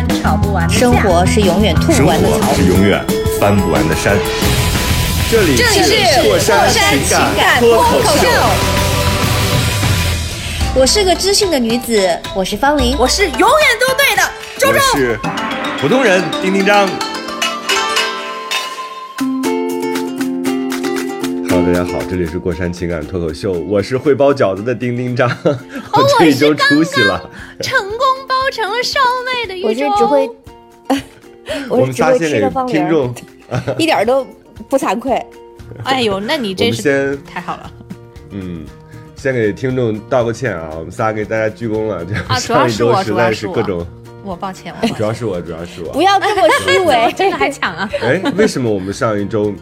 永远吵不完的架生活是永远吐不完的槽活。是永远翻不完的山。这里这里是过山情情感脱口秀。我是个知性的女子，我是方玲。我是永远都对的，周我周。是普通人丁丁张。Hello，大家好，这里是过山情感脱口秀，我是会包饺子的丁丁张，哦 我这一周出息了。成功包成了烧麦的我宇宙。是只会，我我是只会们仨先给吃的方玲听众，，一点都不惭愧。哎呦，那你真是先太好了嗯，先给听众道个歉啊，我们仨给大家鞠躬了，这啊主要是我实在主要是各种，我抱歉，我歉主要是我，主要是我不。要这么虚伪，真的还抢啊哎，为什么我们上一周，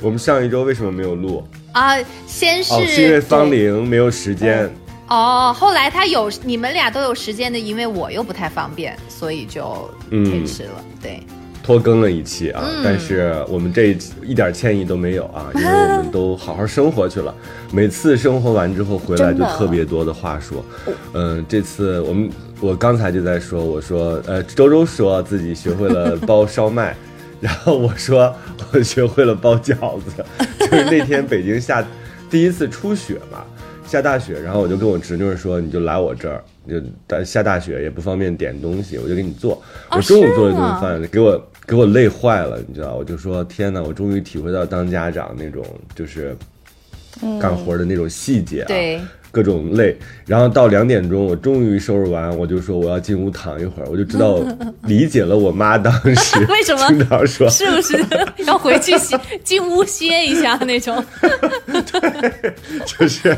我们上一周为什么没有录？啊！先是哦，是因为方玲没有时间。哦，后来他有你们俩都有时间的，因为我又不太方便，所以就嗯推迟了。对，拖更了一期啊，嗯但是我们这一点歉意都没有啊，因为我们都好好生活去了。每次生活完之后回来就特别多的话说，嗯、这次我们我刚才就在说，我说呃，周周说自己学会了包烧麦。然后我说我学会了包饺子，就是那天北京下第一次初雪嘛，下大雪，然后我就跟我侄女说，你就来我这儿，就但下大雪也不方便点东西，我就给你做。哦我中午做了一顿饭，给我给我累坏了，你知道？我就说天哪，我终于体会到当家长那种就是干活的那种细节啊，对，各种累。然后到两点钟，我终于收拾完，我就说我要进屋躺一会儿，我就知道 理解了我妈当时 为什么经常说是不是 要回去歇进屋歇一下那种？就是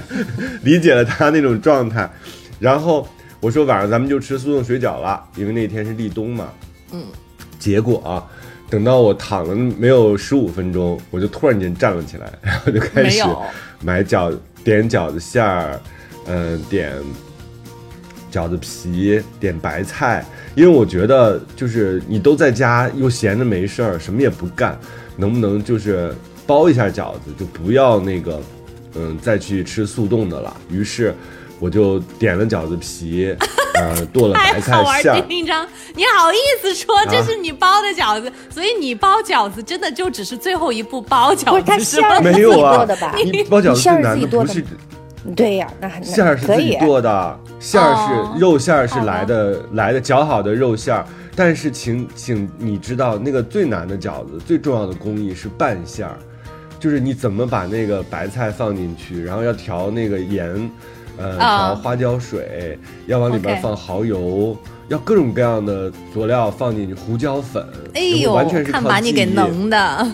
理解了她那种状态。然后我说晚上咱们就吃速冻水饺了，因为那天是立冬嘛。嗯。结果啊，等到我躺了没有十五分钟，我就突然间站了起来，然后就开始买饺点饺子馅儿，嗯、点饺子皮，点白菜。因为我觉得就是你都在家又闲着没事儿，什么也不干，能不能就是包一下饺子，就不要那个，嗯，再去吃速冻的了。于是我就点了饺子皮，呃，剁了白太 好玩，菜馅儿丁。你好意思说这是你包的饺子？所以你包饺子真的就只是最后一步包饺子是吗？馅儿是自己没有啊做的吧？你包饺子馅儿是最难自己做的的不是对呀，那那馅儿是可以自己剁的，馅儿哦是肉馅儿是来的来的绞好的肉馅儿，但是请请你知道那个最难的饺子最重要的工艺是拌馅儿，就是你怎么把那个白菜放进去，然后要调那个盐，呃，啊调花椒水，要往里边放蚝油。要各种各样的佐料放进去，胡椒粉，哎呦完全，是看靠把你给能的。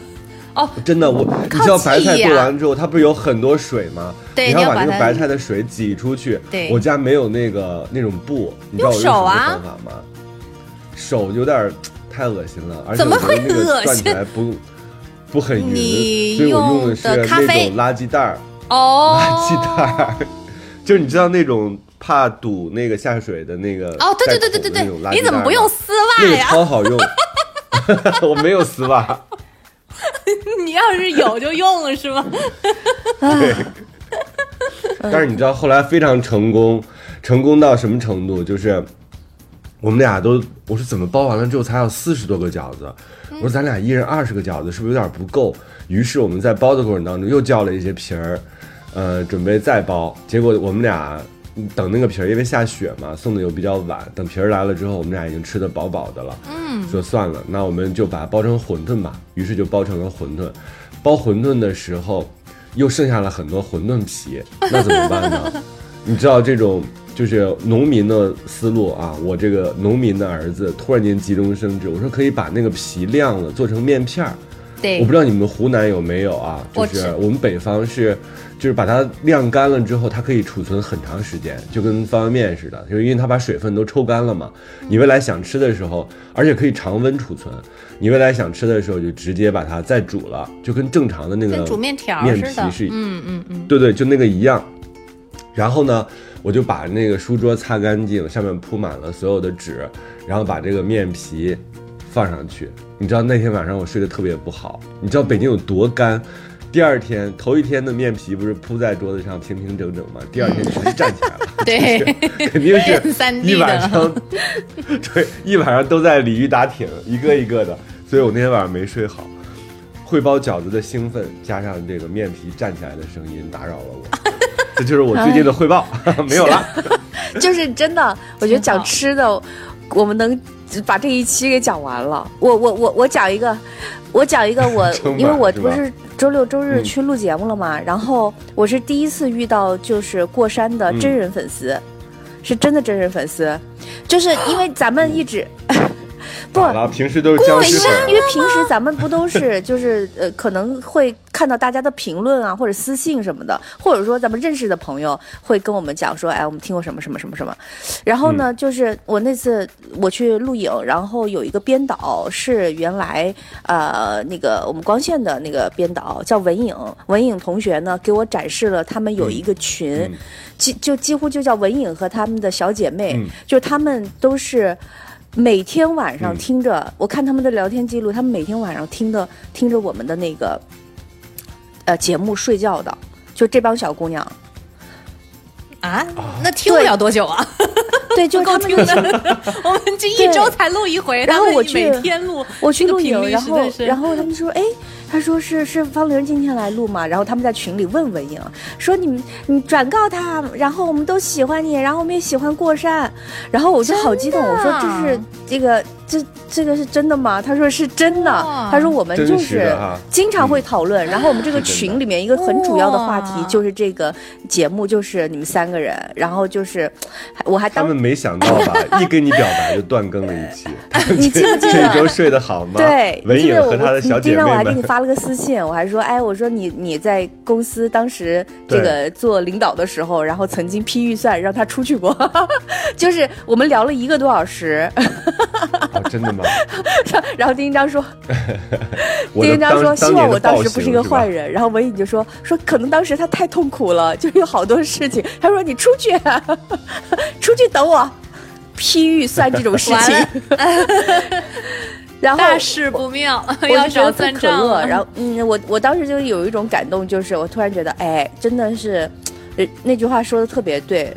哦，真的，我你知道白菜剁完之后，它不是有很多水吗？对你要把那个白菜的水挤出去。对我家没有那个那种布，你知道我用用什么方法吗？手有点太恶心了，而且那个转起来不不很匀，所以我用的是那种垃圾袋儿，哦，垃圾袋儿，就是你知道那种怕堵那个下水的那个哦，对对对对对对你怎么不用丝那个袜呀？超好用，我没有丝袜。你要是有就用了是吗？对，但是你知道后来非常成功，成功到什么程度？就是我们俩都，我说怎么包完了之后才有四十多个饺子？我说咱俩一人二十个饺子，是不是有点不够？于是我们在包的过程当中又叫了一些皮儿，呃，准备再包。结果我们俩等那个皮儿，因为下雪嘛，送的又比较晚，等皮儿来了之后，我们俩已经吃的饱饱的了。嗯，说算了，那我们就把它包成馄饨吧。于是就包成了馄饨。包馄饨的时候，又剩下了很多馄饨皮，那怎么办呢？你知道这种就是农民的思路啊，我这个农民的儿子突然间急中生智，我说可以把那个皮晾了，做成面片儿，对我不知道你们湖南有没有啊？就是我们北方是，就是把它晾干了之后，它可以储存很长时间，就跟方便面似的，就是因为它把水分都抽干了嘛。你未来想吃的时候，而且可以常温储存，你未来想吃的时候就直接把它再煮了，就跟正常的那个煮面条面皮是，嗯嗯嗯，对对，就那个一样。然后呢，我就把那个书桌擦干净，上面铺满了所有的纸，然后把这个面皮放上去。你知道那天晚上我睡得特别不好，你知道北京有多干？第二天头一天的面皮不是铺在桌子上平平整整吗？第二天全站起来了，对，肯定是一晚上，对，一晚上都在鲤鱼打挺，一个一个的，所以我那天晚上没睡好。会包饺子的兴奋，加上这个面皮站起来的声音，打扰了我。这就是我最近的汇报，没有了。就是真的，我觉得讲吃的，我们能把这一期给讲完了。我我我我讲一个，我讲一个我 因为我不是周六周日嗯去录节目了嘛，然后我是第一次遇到就是过山的真人粉丝，是真的真人粉丝，就是因为咱们一直。不，咋了？平时都是僵因为尸粉因为平时咱们不都是就是呃可能会看到大家的评论啊或者私信什么的，或者说咱们认识的朋友会跟我们讲说，哎，我们听过什么什么什么什么。然后呢，就是我那次我去录影，然后有一个编导是原来呃那个我们光线的那个编导叫文颖，文颖同学呢给我展示了他们有一个群，嗯几就几乎就叫文颖和他们的小姐妹，嗯就他们都是。每天晚上嗯听着，我看他们的聊天记录，他们每天晚上听的听着我们的那个呃节目睡觉的，就这帮小姑娘，啊，那听不了多久啊，对，就够听的。我们这一周才录一回，然后我去每天录，我去录影，然后然后他们说，哎，他说是是方玲今天来录嘛，然后他们在群里问文颖，说你们你转告他，然后我们都喜欢你，然后我们也喜欢过山，然后我就好激动，我说这是这个这这个是真的吗？他说是真的，他说我们就是经常会讨论，然后我们这个群里面一个很主要的话题就是这个节目就是你们三个人，然后就是我还当他们没想到吧？一跟你表白就断更了一期。你记不记得 这一周？睡得好吗？对，文颖和他的小姐妹们。天我还给你发了个私信，我还说，哎，我说你你在公司当时这个做领导的时候，然后曾经批预算让他出去过，就是我们聊了一个多小时，哦，真的吗？然后丁一章说，丁丁一章说希望我当当时不是一个坏。人，然后文颖就说说可能当时他太痛苦了，就有好多事情，他说你出去，出去等我，批预算这种事情。完，然后大事不妙，我要找。算账了。然后，嗯，我我当时就有一种感动，就是我突然觉得，哎，真的是，呃，那句话说的特别对，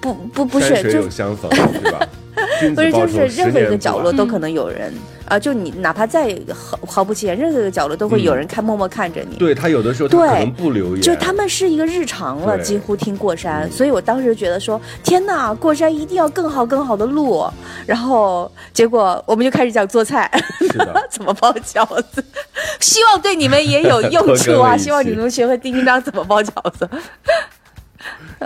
不不不是，山水就有相逢，是吧？不是就是任何一个角落都可能有人啊、就你哪怕再毫毫不起眼，任何一个角落都会有人看，默默看着你。对他有的时候他对可能不留言，就他们是一个日常了，几乎听过山，嗯所以我当时觉得说，天哪，过山一定要更好更好的路。然后结果我们就开始讲做菜，是的，怎么包饺子，希望对你们也有 用处啊！希望你期能学会叮叮当怎么包饺子。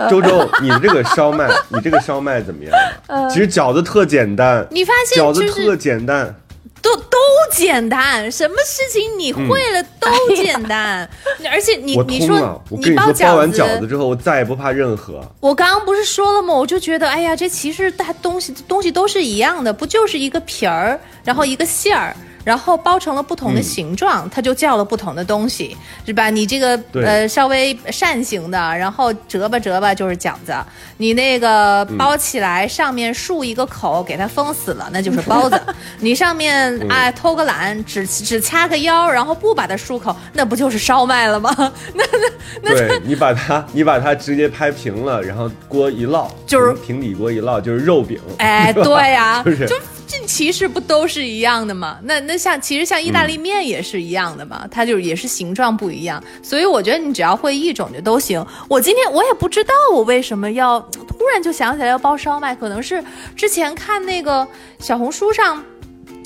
周周，你这个烧麦，你这个烧麦怎么样？呃其实饺子特简单，你发现饺子特就是简单，都都简单，什么事情你会了都简单，而且你你说。你包你说，包完饺饺子之后，我再也不怕任何。我刚刚不是说了吗？我就觉得，哎呀，这其实大东西东西都是一样的，不就是一个皮儿，然后一个馅儿，然后包成了不同的嗯形状，它就叫了不同的东西，是吧？你这个呃稍微扇形的，然后折吧折吧就是饺子，你那个嗯包起来、上面竖一个口给它封死了，那就是包子。你上面啊哎偷个懒，只只掐个腰，然后不把它漱口，那不就是烧麦了吗？那那对你把它，你把它直接拍平了，然后锅一烙，就是平底锅一烙，就是肉饼。哎，对呀、就是就其实不都是一样的吗？那那像其实像意大利面也是一样的嘛，它就是也是形状不一样，所以我觉得你只要会一种就都行。我今天我也不知道我为什么要突然就想起来要包烧麦，可能是之前看那个小红书上。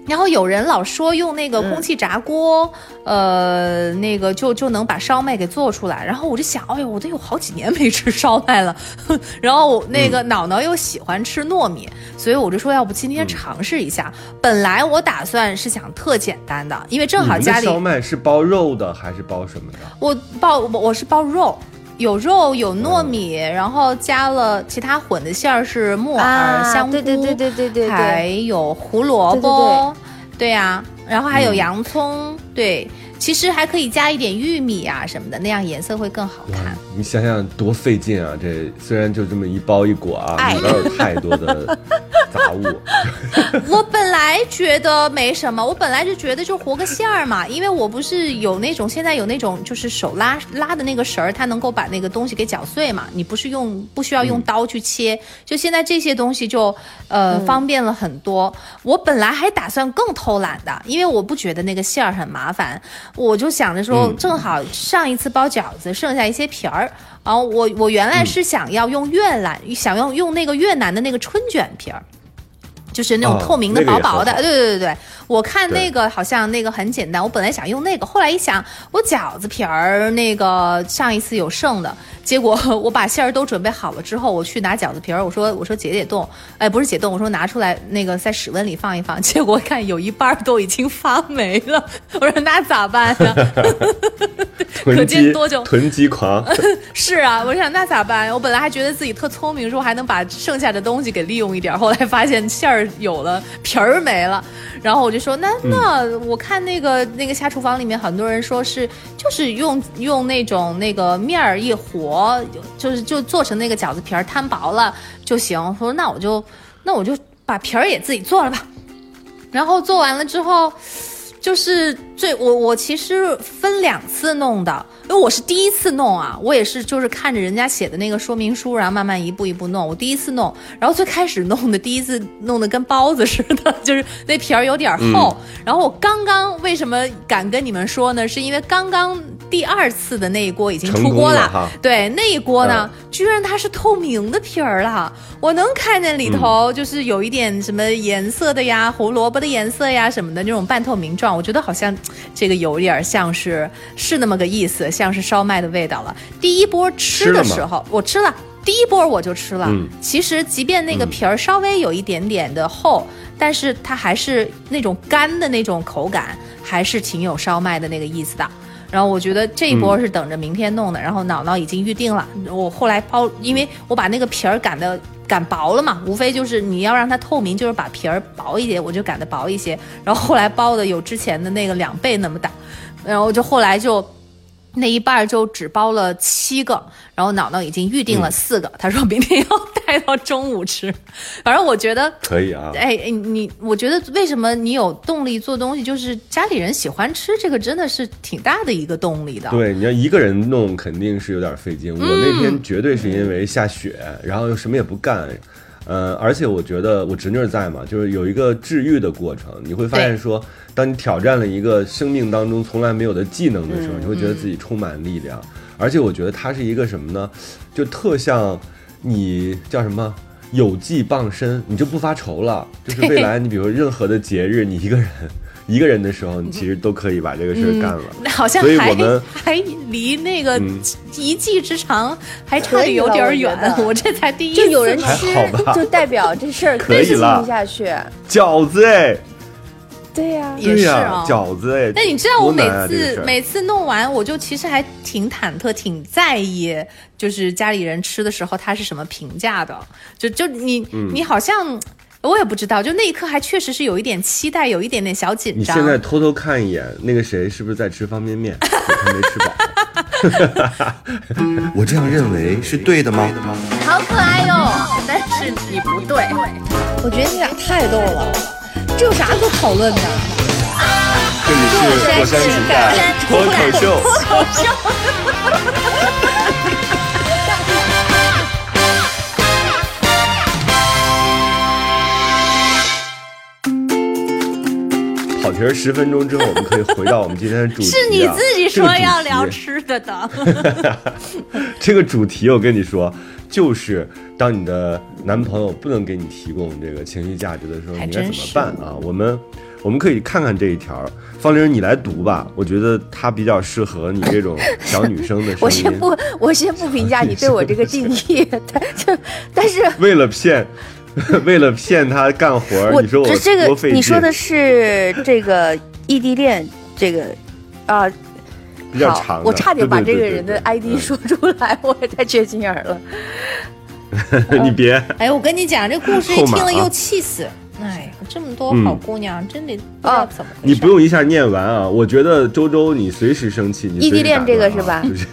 然后有人老说用那个空气炸锅，呃，那个就就能把烧麦给做出来。然后我就想，哎呦，我都有好几年没吃烧麦了。然后那个脑脑又喜欢吃糯米，所以我就说，要不今天尝试一下。本来我打算是想特简单的，因为正好家里烧麦是包肉的还是包什么的？我包我我是包肉。有肉有糯米，然后加了其他混的馅儿是木耳、香菇，对对对对对对，还有胡萝卜，对呀，然后还有洋葱，对。其实还可以加一点玉米啊什么的，那样颜色会更好看。你想想多费劲啊！这虽然就这么一包一裹啊，里边有太多的杂物。我本来觉得没什么，我本来就觉得就活个馅儿嘛，因为我不是有那种现在有那种就是手拉拉的那个绳儿，它能够把那个东西给搅碎嘛。你不是用不需要用刀去切，就现在这些东西就呃方便了很多。我本来还打算更偷懒的，因为我不觉得那个馅儿很麻烦。我就想着说，正好上一次包饺子剩下一些皮儿，然后我我原来是想要用越南，想用用那个越南的那个春卷皮儿。就是那种透明的、薄薄的，对对对对，我看那个好像那个很简单，我本来想用那个，后来一想，我饺子皮儿那个上一次有剩的，结果 我把馅儿都准备好了之后，我去拿饺子皮儿，我说我说解解冻，哎，不是解冻，我说拿出来那个在室温里放一放，结果看有一半都已经发霉了，我说那咋办呀？可见多久？囤积狂 是啊，我想那咋办？我本来还觉得自己特聪明，说还能把剩下的东西给利用一点，后来发现馅儿。有了皮儿没了，然后我就说那那我看那个那个下厨房里面很多人说是就是用用那种那个面儿一和，就是就做成那个饺子皮儿摊薄了就行。说那我就那我就把皮儿也自己做了吧。然后做完了之后，就是最我我其实分两次弄的。因为我是第一次弄啊，我也是就是看着人家写的那个说明书，然后慢慢一步一步弄。我第一次弄，然后最开始弄的第一次弄的跟包子似的，就是那皮儿有点厚。然后我刚刚为什么敢跟你们说呢？是因为刚刚第二次的那一锅已经出锅了，对，那一锅呢，居然它是透明的皮儿了，我能看见里头就是有一点什么颜色的呀，胡萝卜的颜色呀什么的那种半透明状，我觉得好像这个有点像是是那么个意思。像是烧麦的味道了。第一波吃的时候，我吃了，第一波我就吃了。其实，即便那个皮儿稍微有一点点的厚，但是它还是那种干的那种口感，还是挺有烧麦的那个意思的。然后我觉得这一波是等着明天弄的。然后脑脑已经预定了。我后来包，因为我把那个皮儿擀的擀薄了嘛，无非就是你要让它透明，就是把皮儿薄一点，我就擀的薄一些。然后后来包的有之前的那个两倍那么大，然后就后来就。那一半就只包了七个，然后脑脑已经预定了四个，他说明天要带到中午吃。反正我觉得 可以啊。哎，你我觉得为什么你有动力做东西，就是家里人喜欢吃这个，真的是挺大的一个动力的。对，你要一个人弄肯定是有点费劲。我那天绝对是因为下雪，然后又什么也不干。呃，而且我觉得我侄女在嘛，就是有一个治愈的过程。你会发现说，当你挑战了一个生命当中从来没有的技能的时候，你会觉得自己充满力量。而且我觉得它是一个什么呢？就特像你叫什么有技傍身，你就不发愁了。就是未来你比如任何的节日，你一个人。一个人的时候，你其实都可以把这个事儿干了。好像还 还离那个一技之长还差的有点远。我这才第一次，就有人吃，就代表这事儿可以了下去。饺子哎，对呀，也是啊，饺子哎。但你知道，我每次每次弄完，我就其实还挺忐忑、挺在意，就是家里人吃的时候他是什么评价的。就就你你好像。我也不知道，就那一刻还确实是有一点期待，有一点点小紧张。你现在偷偷看一眼，那个谁是不是在吃方便面？他没吃饱。我这样认为是对的吗？好可爱哟！但是你不对，我觉得你俩太逗了，这有啥可讨论的？这里是火山情感脱口秀。脱口秀。跑题儿十分钟之后，我们可以回到我们今天的主题。是你自己说要聊吃的的。这个主题我跟你说，就是当你的男朋友不能给你提供这个情绪价值的时候，你该怎么办啊？我们。我们可以看看这一条。方玲，你来读吧，我觉得它比较适合你这种小女生的声音。我先不，我先不评价你对我这个定义，但就但是为了骗，为了骗他干活儿，你说我这个？你说的是这个异地恋这个啊。好比较长，我差点把这个人的 ID 说出来，我也太缺心眼儿了。你别，哎，我跟你讲，这故事一听了又气死。哎，这么多好姑娘，真得不知道怎么。你不用一下念完啊！我觉得周周你随时生气，你异地恋这个是吧啊就是，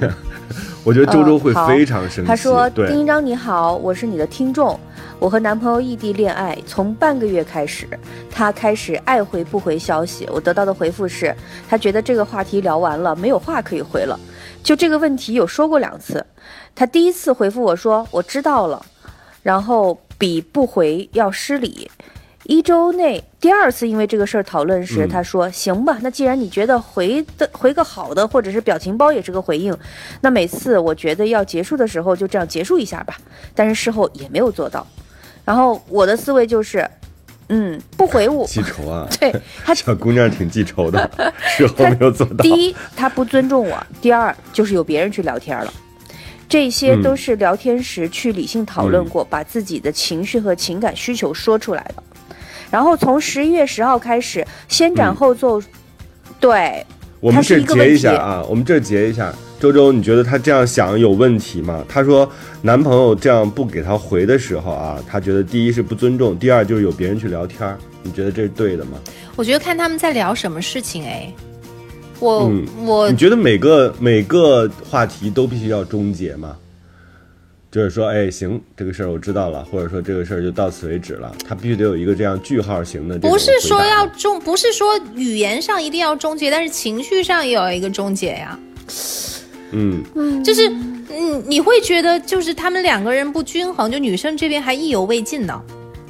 我觉得周周会非常生气。他说：“，丁一章你好，我是你的听众。我和男朋友异地恋爱，从半个月开始，他开始爱回不回消息。我得到的回复是，他觉得这个话题聊完了，没有话可以回了。就这个问题有说过两次。他第一次回复我说我知道了，然后比不回要失礼。一周内第二次因为这个事儿讨论时，嗯他说：“行吧，那既然你觉得回的回个好的，或者是表情包也是个回应，那每次我觉得要结束的时候就这样结束一下吧。”但是事后也没有做到。然后我的思维就是，嗯，不回我，记仇啊！对他小姑娘挺记仇的，事后没有做到。第一，他不尊重我；第二，就是有别人去聊天了。这些都是聊天时去理性讨论过，把自己的情绪和情感需求说出来的。然后从十一月十号开始，先斩后奏，对，我们这截一下啊，我们这截一下。周周，你觉得他这样想有问题吗？他说男朋友这样不给他回的时候啊，他觉得第一是不尊重，第二就是有别人去聊天儿。你觉得这是对的吗？我觉得看他们在聊什么事情。哎，我、嗯我你觉得每个每个话题都必须要终结吗？就是说，哎，行，这个事儿我知道了，或者说这个事儿就到此为止了，他必须得有一个这样句号型的不是说要终，不是说语言上一定要终结，但是情绪上也有一个终结呀。嗯，就是，嗯，你会觉得就是他们两个人不均衡，就女生这边还意犹未尽呢，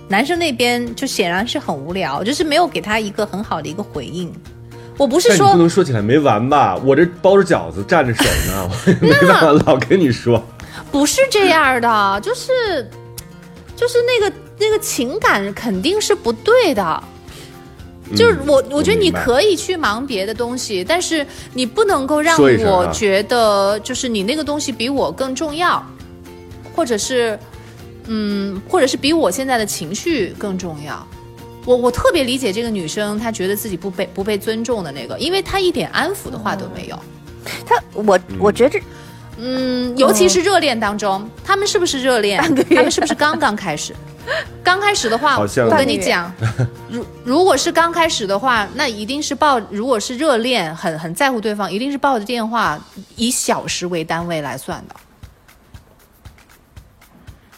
男生那边就显然是很无聊，就是没有给他一个很好的一个回应。我不是但你不能说起来没完吧？我这包着饺子蘸着手呢，我也没办法老跟你说。不是这样的，就是就是那个那个情感肯定是不对的。就是我，我觉得你可以去忙别的东西，但是你不能够让我觉得就是你那个东西比我更重要，或者是，嗯，或者是比我现在的情绪更重要。我我特别理解这个女生，她觉得自己不被不被尊重的那个，因为她一点安抚的话都没有。她我我觉得这嗯，尤其是热恋当中，他们是不是热恋？他们是不是刚刚开始？刚开始的话，我跟你讲，如如果是刚开始的话，那一定是抱；如果是热恋，很很在乎对方，一定是抱着电话以小时为单位来算的。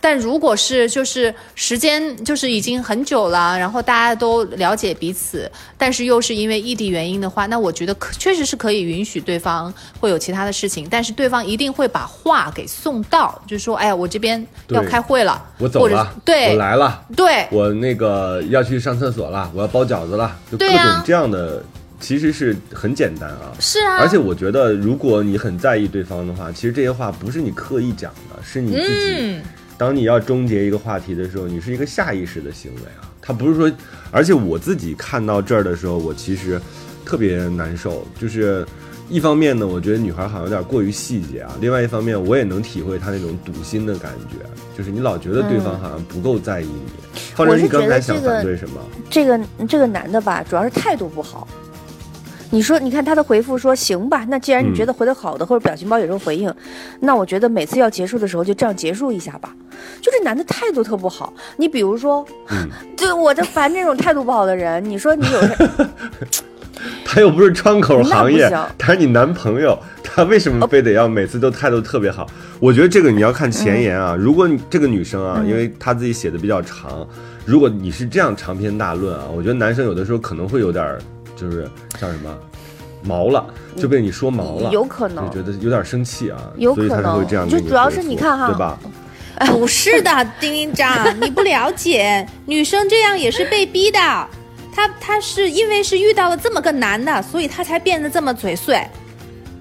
但如果是就是时间就是已经很久了，然后大家都了解彼此，但是又是因为异地原因的话，那我觉得可确实是可以允许对方会有其他的事情，但是对方一定会把话给送到，就是说，哎呀，我这边要开会了，我走了，对，我来了，对，我那个要去上厕所了，我要包饺子了，就各种这样的，其实是很简单啊。是啊，而且我觉得，如果你很在意对方的话，其实这些话不是你刻意讲的，是你自己。嗯，当你要终结一个话题的时候，你是一个下意识的行为啊，他不是说，而且我自己看到这儿的时候，我其实特别难受，就是一方面呢，我觉得女孩好像有点过于细节啊，另外一方面，我也能体会她那种堵心的感觉，就是你老觉得对方好像不够在意你。或者，你刚才想反对什么？这个这个男的吧，主要是态度不好。你说，你看他的回复说行吧，那既然你觉得回的好的、或者表情包有时候回应，那我觉得每次要结束的时候就这样结束一下吧。就这男的态度特不好。你比如说，嗯就我就烦这种态度不好的人。你说你有 他又不是窗口行业他是你男朋友，他为什么非得要每次都态度特别好？我觉得这个你要看前言啊。如果你这个女生啊，因为她自己写的比较长，如果你是这样长篇大论啊，我觉得男生有的时候可能会有点儿就是叫什么毛了，就被你说毛了，有可能就觉得有点生气啊，有所以他才可能会这样就主要是你看哈对吧？不是的，丁丁长，你不了解，女生这样也是被逼的。她她是因为是遇到了这么个男的，所以她才变得这么嘴碎。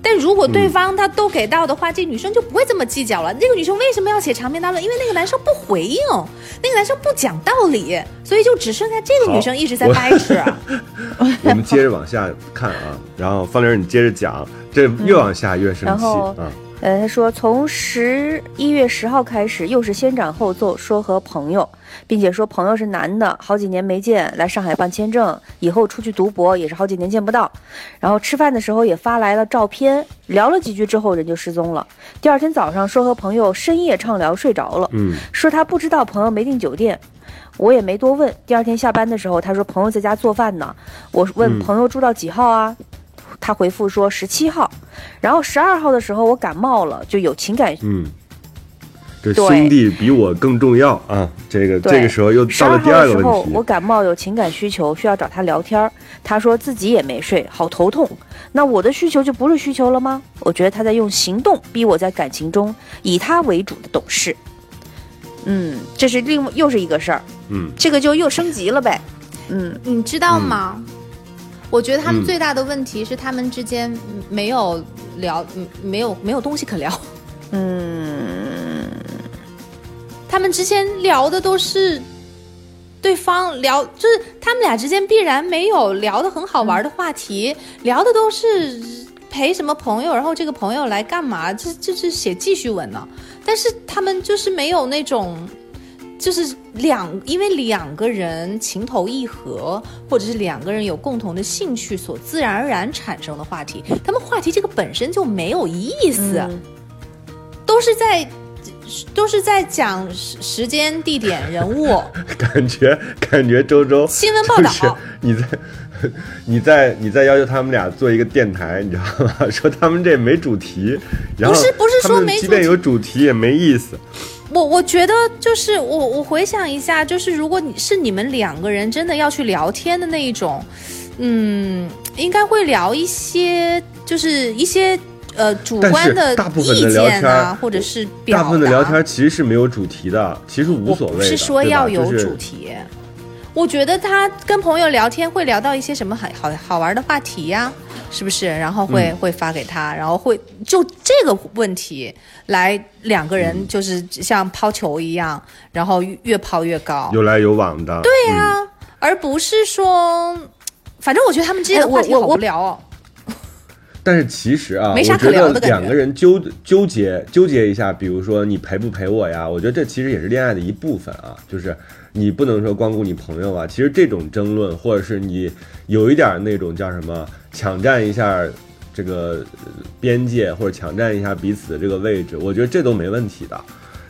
但如果对方他都给到的话，这女生就不会这么计较了。那个女生为什么要写长篇大论？因为那个男生不回应，那个男生不讲道理，所以就只剩下这个女生一直在我掰扯。我们接着往下看啊，然后方玲你接着讲，这越往下越生气啊。呃，他说从十一月十号开始，又是先斩后奏，说和朋友，并且说朋友是男的，好几年没见，来上海办签证，以后出去读博也是好几年见不到。然后吃饭的时候也发来了照片，聊了几句之后人就失踪了。第二天早上说和朋友深夜畅聊睡着了，嗯说他不知道朋友没订酒店，我也没多问。第二天下班的时候，他说朋友在家做饭呢，我问嗯朋友住到几号啊？他回复说十七号，然后十二号的时候我感冒了，就有情感。嗯，这对兄弟比我更重要啊！这个这个时候又到了第二个号的时候问，题，我感冒有情感需求，需要找他聊天。他说自己也没睡，好头痛。那我的需求就不是需求了吗？我觉得他在用行动逼我在感情中以他为主的懂事。嗯，这是另又是一个事儿，嗯这个就又升级了呗。嗯，你知道吗？我觉得他们嗯最大的问题是他们之间没有聊，嗯没有没有东西可聊。嗯，他们之间聊的都是对方聊，就是他们俩之间必然没有聊的很好玩的话题，聊的都是陪什么朋友，然后这个朋友来干嘛，这这是写记叙文呢。但是他们就是没有那种。就是两，因为两个人情投意合，或者是两个人有共同的兴趣所自然而然产生的话题，他们话题这个本身就没有意思。嗯都是在都是在讲时时间、地点、人物、感觉感觉周周新闻报道。你在你在你在要求他们俩做一个电台，你知道吗？说他们这没主题，然后不是不是说没主题即便有主题也没意思。我我觉得就是我我回想一下，就是如果你是你们两个人真的要去聊天的那一种，嗯，应该会聊一些就是一些呃主观的大部分的意聊天见啊，或者是。大部分的聊天其实是没有主题的，其实无所谓是说要有就是主题。我觉得他跟朋友聊天会聊到一些什么很好好玩的话题呀、是不是？然后会、嗯会发给他，然后会就这个问题来两个嗯人就是像抛球一样，然后越抛越高，有来有往的。对呀、而不是说，反正我觉得他们之间的话题好无聊哦。但是其实啊，没啥我觉得可聊的两个人纠纠结纠结一下，比如说你陪不陪我呀？我觉得这其实也是恋爱的一部分啊，就是你不能说光顾你朋友啊。其实这种争论，或者是你有一点那种叫什么抢占一下这个呃边界，或者抢占一下彼此的这个位置，我觉得这都没问题的。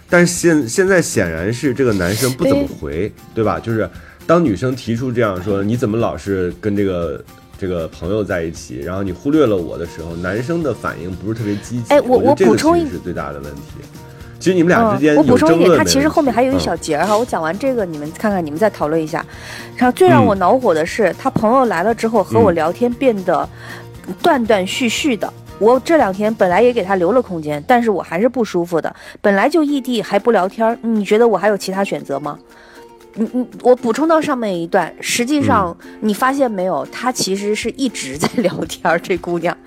但是现现在显然是这个男生不怎么回，对吧？就是当女生提出这样说，你怎么老是跟这个这个朋友在一起，然后你忽略了我的时候，男生的反应不是特别积极。哎我我我觉得这个补充一其实是最大的问题。其实你们俩之间嗯、我补充一点，争论没问题，它其实后面还有一嗯小节儿哈。我讲完这个，你们看看，你们再讨论一下。然后最让嗯我恼火的是，他朋友来了之后和我聊天变得断断续续的。我这两天本来也给他留了空间，但是我还是不舒服的。本来就异地还不聊天，你觉得我还有其他选择吗？你你我补充到上面一段，实际上你发现没有，她其实是一直在聊天儿。这姑娘，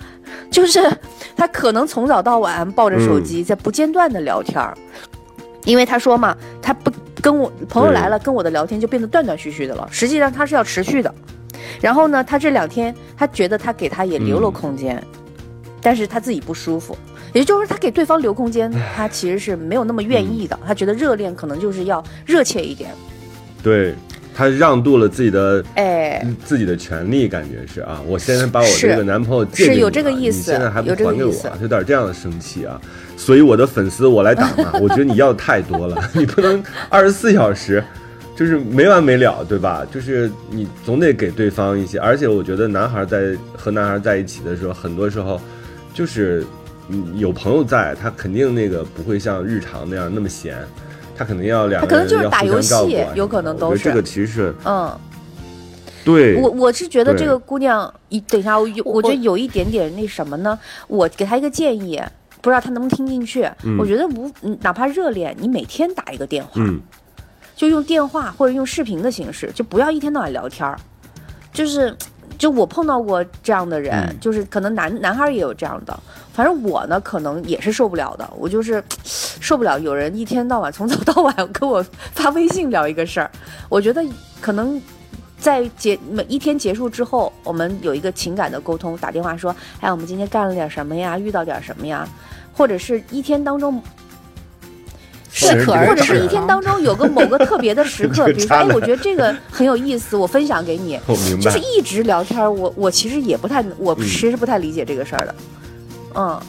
就是她可能从早到晚抱着手机在不间断的聊天儿，因为她说嘛，她不跟我朋友来了，跟我的聊天就变得断断续续的了。实际上她是要持续的。然后呢，她这两天她觉得她给他也留了空间，但是她自己不舒服。也就是他给对方留空间，他其实是没有那么愿意的。他觉得热恋可能就是要热切一点。对他让渡了自己的哎，自己的权利，感觉是啊，我现在把我这个男朋友借给你是有了这个意思你现在还不还给我有点这样的生气啊。所以我的粉丝我来打嘛，我觉得你要的太多了，你不能二十四小时。就是没完没了，对吧？就是你总得给对方一些，而且我觉得男孩在和男孩在一起的时候，很多时候就是嗯有朋友在，他肯定那个不会像日常那样那么闲，他可能要两个他可能就是打游戏有可能都是这个其实是嗯。对，我我是觉得这个姑娘，一等一下，我有我我觉得有一点点那什么呢？我给她一个建议，不知道她能不能听进去。我觉得无，嗯哪怕热恋，你每天打一个电话，嗯，就用电话或者用视频的形式，就不要一天到晚聊天儿。就是，就我碰到过这样的人，嗯就是可能男男孩儿也有这样的。反正我呢，可能也是受不了的。我就是 受不了有人一天到晚从早到晚跟我发微信聊一个事儿。我觉得可能在结每一天结束之后，我们有一个情感的沟通，打电话说，哎，我们今天干了点什么呀？遇到点什么呀？或者是一天当中。是可而或者是一天当中有个某个特别的时刻，比如说，哎，我觉得这个很有意思，我分享给你。我明白就是。一直聊天，我我其实也不太，我嗯其实不太理解这个事儿的。嗯，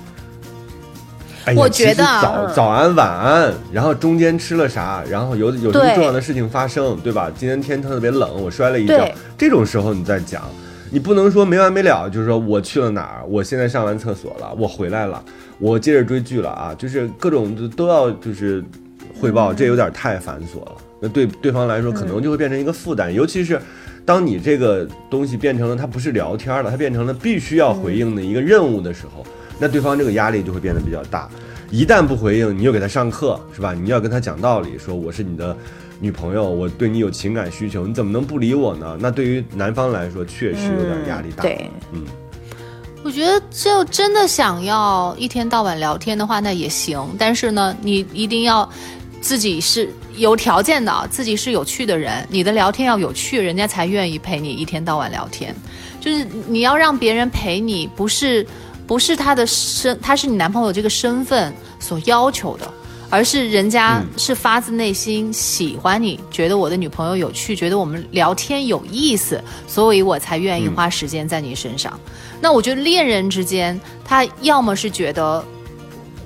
哎我觉得啊早嗯早安晚安，然后中间吃了啥，然后有有什么重要的事情发生，对吧？今天天特别冷，我摔了一跤，这种时候你再讲，你不能说没完没了，就是说我去了哪儿，我现在上完厕所了，我回来了，我接着追剧了啊，就是各种都都要就是汇报，这有点太繁琐了。那对对方来说，可能就会变成一个负担，尤其是。当你这个东西变成了它不是聊天了，它变成了必须要回应的一个任务的时候，那对方这个压力就会变得比较大。一旦不回应，你又给他上课，是吧？你要跟他讲道理，说我是你的女朋友，我对你有情感需求，你怎么能不理我呢？那对于男方来说，确实有点压力大。对，嗯，我觉得，就真的想要一天到晚聊天的话，那也行。但是呢，你一定要自己是有条件的，自己是有趣的人，你的聊天要有趣，人家才愿意陪你一天到晚聊天。就是你要让别人陪你，不是不是他的身，他是你男朋友这个身份所要求的。而是人家是发自内心喜欢你，觉得我的女朋友有趣，觉得我们聊天有意思，所以我才愿意花时间在你身上。那我觉得恋人之间，他要么是觉得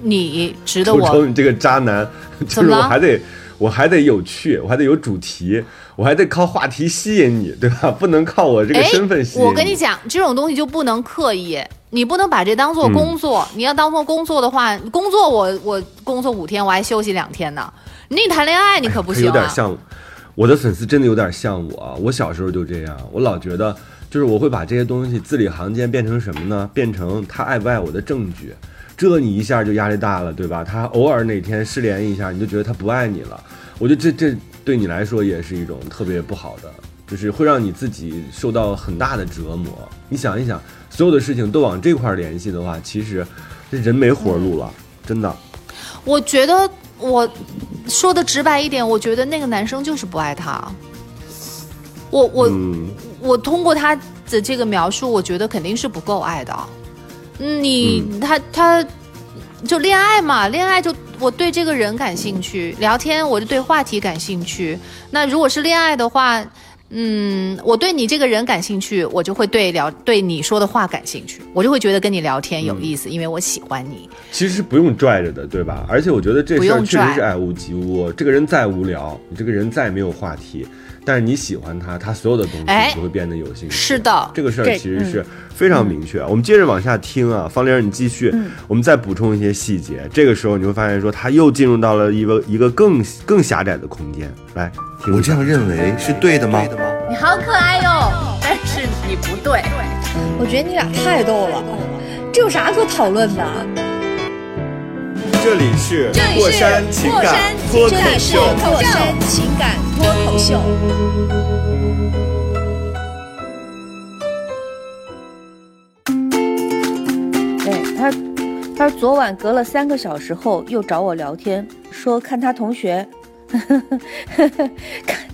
你值得瞅我 瞅你这个渣男，就是我还得我还得有趣，我还得有主题，我还得靠话题吸引你，对吧？不能靠我这个哎身份吸引我跟你讲，这种东西就不能刻意，你不能把这当做工作。你要当做工作的话，工作我我工作五天，我还休息两天呢。你谈恋爱你可不行啊。有点像我的粉丝，真的有点像我啊。我小时候就这样，我老觉得就是我会把这些东西字里行间变成什么呢？变成他爱不爱我的证据。这你一下就压力大了，对吧？他偶尔哪天失联一下，你就觉得他不爱你了。我觉得这这对你来说也是一种特别不好的，就是会让你自己受到很大的折磨。你想一想，所有的事情都往这块儿联系的话，其实这人没活路了，真的。我觉得我说的直白一点，我觉得那个男生就是不爱他。我我、嗯，我通过他的这个描述，我觉得肯定是不够爱的。嗯，你、他他就恋爱嘛，恋爱就我对这个人感兴趣，聊天我就对话题感兴趣。那如果是恋爱的话，嗯，我对你这个人感兴趣，我就会对聊对你说的话感兴趣，我就会觉得跟你聊天有意思，因为我喜欢你。其实是不用拽着的，对吧？而且我觉得这事儿确实是爱屋及乌。这个人再无聊，你这个人再没有话题，但是你喜欢他，他所有的东西就会变得有兴趣。是的，这个事儿其实是非常明确。我们接着往下听啊，方玲儿，你继续，我们再补充一些细节。这个时候你会发现，说他又进入到了一个一个更更狭窄的空间。来，听我这样认为是对的吗？你好可爱哟、但是你不对。我觉得你俩太逗了，这有啥可讨论的？这里是这里是过山情感脱口秀。过山情感脱口秀。对他，他昨晚隔了三个小时后又找我聊天，说看他同学。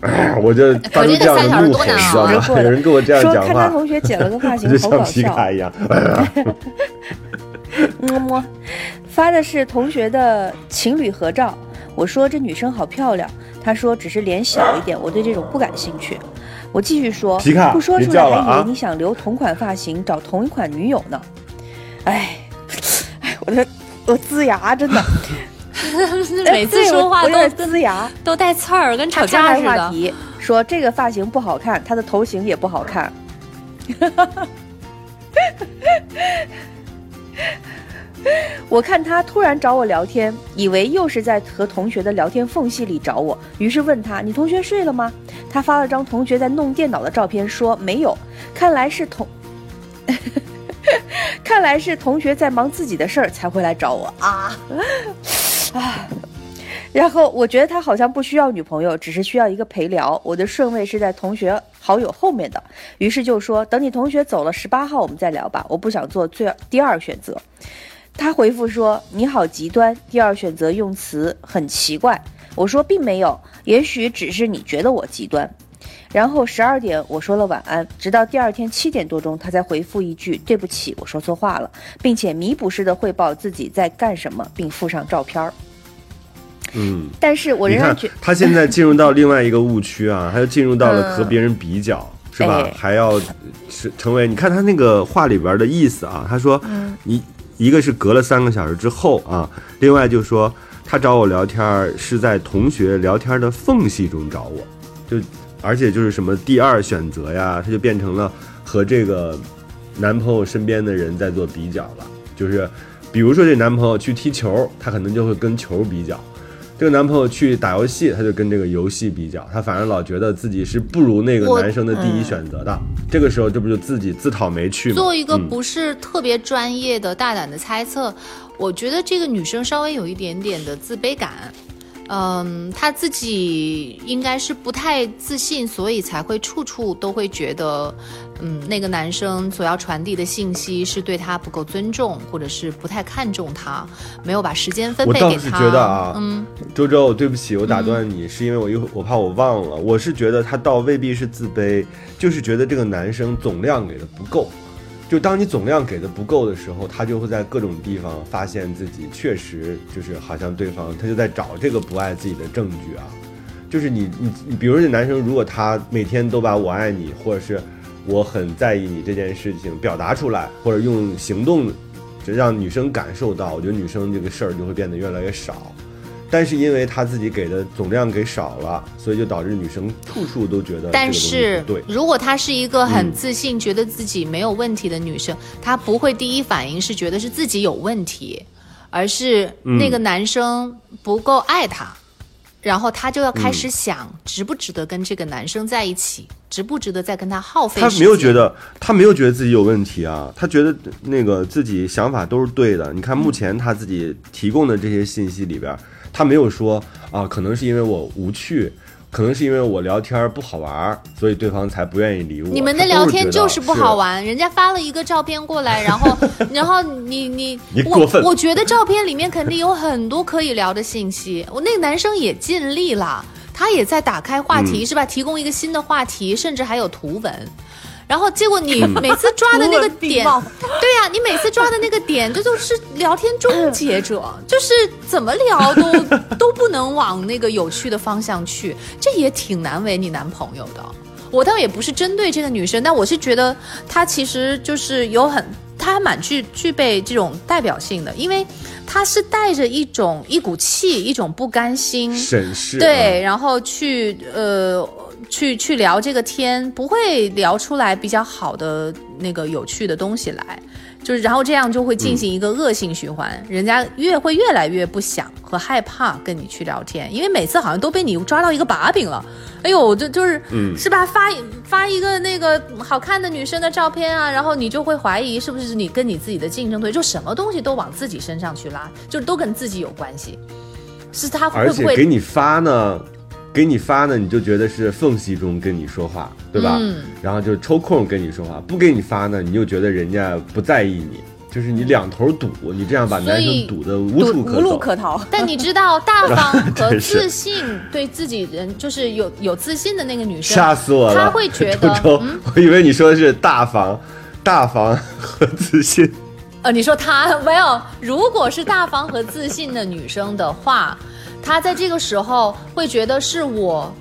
哎呀，我就发出这样的怒吼，你知道吗？有人跟我这样说讲话，看他同学剪了个发型 就，像好搞笑。皮卡一样。哎呀，么么，发的是同学的情侣合照。我说这女生好漂亮，她说只是脸小一点，我对这种不感兴趣。我继续说，皮卡不说出来还以为你想留同款发型找同一款女友呢。哎，哎，我的我呲牙，真的，每次说话都点呲牙。都带刺儿，跟吵架似的。话题，说这个发型不好看，他的头型也不好看。我看他突然找我聊天，以为又是在和同学的聊天缝隙里找我，于是问他：“你同学睡了吗？”他发了张同学在弄电脑的照片，说没有，看来是同，看来是同学在忙自己的事儿才会来找我啊啊！然后我觉得他好像不需要女朋友，只是需要一个陪聊。我的顺位是在同学好友后面的，于是就说等你同学走了，十八号我们再聊吧。我不想做最第二选择。他回复说：“你好极端，第二选择用词很奇怪。”我说并没有，也许只是你觉得我极端。然后十二点我说了晚安，直到第二天七点多钟，他才回复一句对不起，我说错话了，并且弥补式的汇报自己在干什么，并附上照片儿。嗯，但是我看仍然觉，他现在进入到另外一个误区啊，他又进入到了 和嗯别人比较，是吧哎？还要是成为，你看他那个话里边的意思啊，他说，嗯一个是隔了三个小时之后啊，另外就说他找我聊天是在同学聊天的缝隙中找我，就而且就是什么第二选择呀，他就变成了和这个男朋友身边的人在做比较了，就是比如说这男朋友去踢球，他可能就会跟球比较。这个男朋友去打游戏，他就跟这个游戏比较，他反而老觉得自己是不如那个男生的第一选择的。这个时候，这不就自己自讨没趣吗？做一个嗯不是特别专业的、大胆的猜测，我觉得这个女生稍微有一点点的自卑感。嗯，她自己应该是不太自信，所以才会处处都会觉得，嗯，那个男生所要传递的信息是对她不够尊重，或者是不太看重她，没有把时间分配给她。倒是觉得啊嗯，周周，对不起，我打断你，是因为我一会我怕我忘了，我是觉得他倒未必是自卑，就是觉得这个男生总量给的不够。就当你总量给的不够的时候，他就会在各种地方发现自己确实就是好像对方他就在找这个不爱自己的证据啊。就是你你你，比如说这男生，如果他每天都把我爱你或者是我很在意你这件事情表达出来，或者用行动就让女生感受到，我觉得女生这个事儿就会变得越来越少。但是因为他自己给的总量给少了，所以就导致女生处处都觉得但是对。如果她是一个很嗯自信、觉得自己没有问题的女生，她不会第一反应是觉得是自己有问题，而是那个男生不够爱她，然后她就要开始想值不值得跟这个男生在一起，值不值得再跟他耗费他没有觉得，他没有觉得自己有问题啊，他觉得那个自己想法都是对的。你看目前他自己提供的这些信息里边，他没有说啊，可能是因为我无趣，可能是因为我聊天不好玩，所以对方才不愿意理我。你们的聊天就是不好。玩，人家发了一个照片过来，然后，然后你你我 你过分我觉得照片里面肯定有很多可以聊的信息。我那个男生也尽力了，他也在打开话嗯题，是吧？提供一个新的话题，甚至还有图文。然后结果你嗯每次抓的那个 点，对呀、你每次抓的那个点，这就是聊天终结者，就是怎么聊都都不能往那个有趣的方向去，这也挺难为你男朋友的。我倒也不是针对这个女生，但我是觉得她其实就是有很，她还蛮具具备这种代表性的，因为他是带着一种一股气，一种不甘心，审视对，然后去呃去去聊这个天，不会聊出来比较好的那个有趣的东西来，就是然后这样就会进行一个恶性循环，人家越会越来越不想和害怕跟你去聊天，因为每次好像都被你抓到一个把柄了。哎呦，就就是，嗯是吧？发发一个那个好看的女生的照片啊，然后你就会怀疑是不是你跟你自己的竞争对手，就什么东西都往自己身上去拉，就都跟自己有关系。是他会而不会且给你发呢，给你发呢，你就觉得是缝隙中跟你说话，对吧？嗯然后就抽空跟你说话，不给你发呢，你就觉得人家不在意你，就是你两头堵，你这样把男生堵得无处可无路。可逃。但你知道，大方 和自信，对自己人就是有有自信的那个女生，吓死我了！她会觉得 周周，我以为你说的是大方、大方和自信。呃，你说她没有？如果是大方和自信的女生的话，她在这个时候会觉得是我，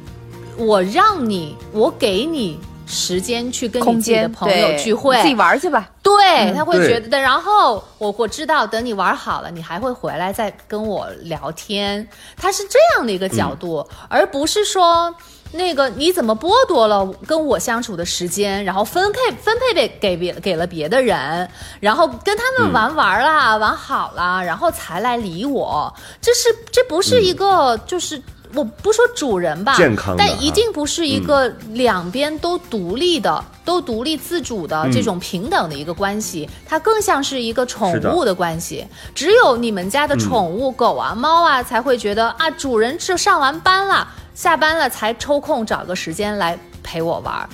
我让你，我给你时间去跟你空自己的朋友聚会，自己玩去吧。对，他会觉得的。然后我我知道，等你玩好了，你还会回来再跟我聊天。他是这样的一个角度，而不是说那个你怎么剥夺了跟我相处的时间，然后分配分配给给别给了别的人，然后跟他们玩玩啦，玩好了，然后才来理我。这是这不是一个就是。我不说主人吧，健康但一定不是一个两边都独立的、都独立自主的嗯这种平等的一个关系，它更像是一个宠物的关系。只有你们家的宠物、狗啊、猫啊才会觉得啊，主人是上完班了，下班了才抽空找个时间来陪我玩儿，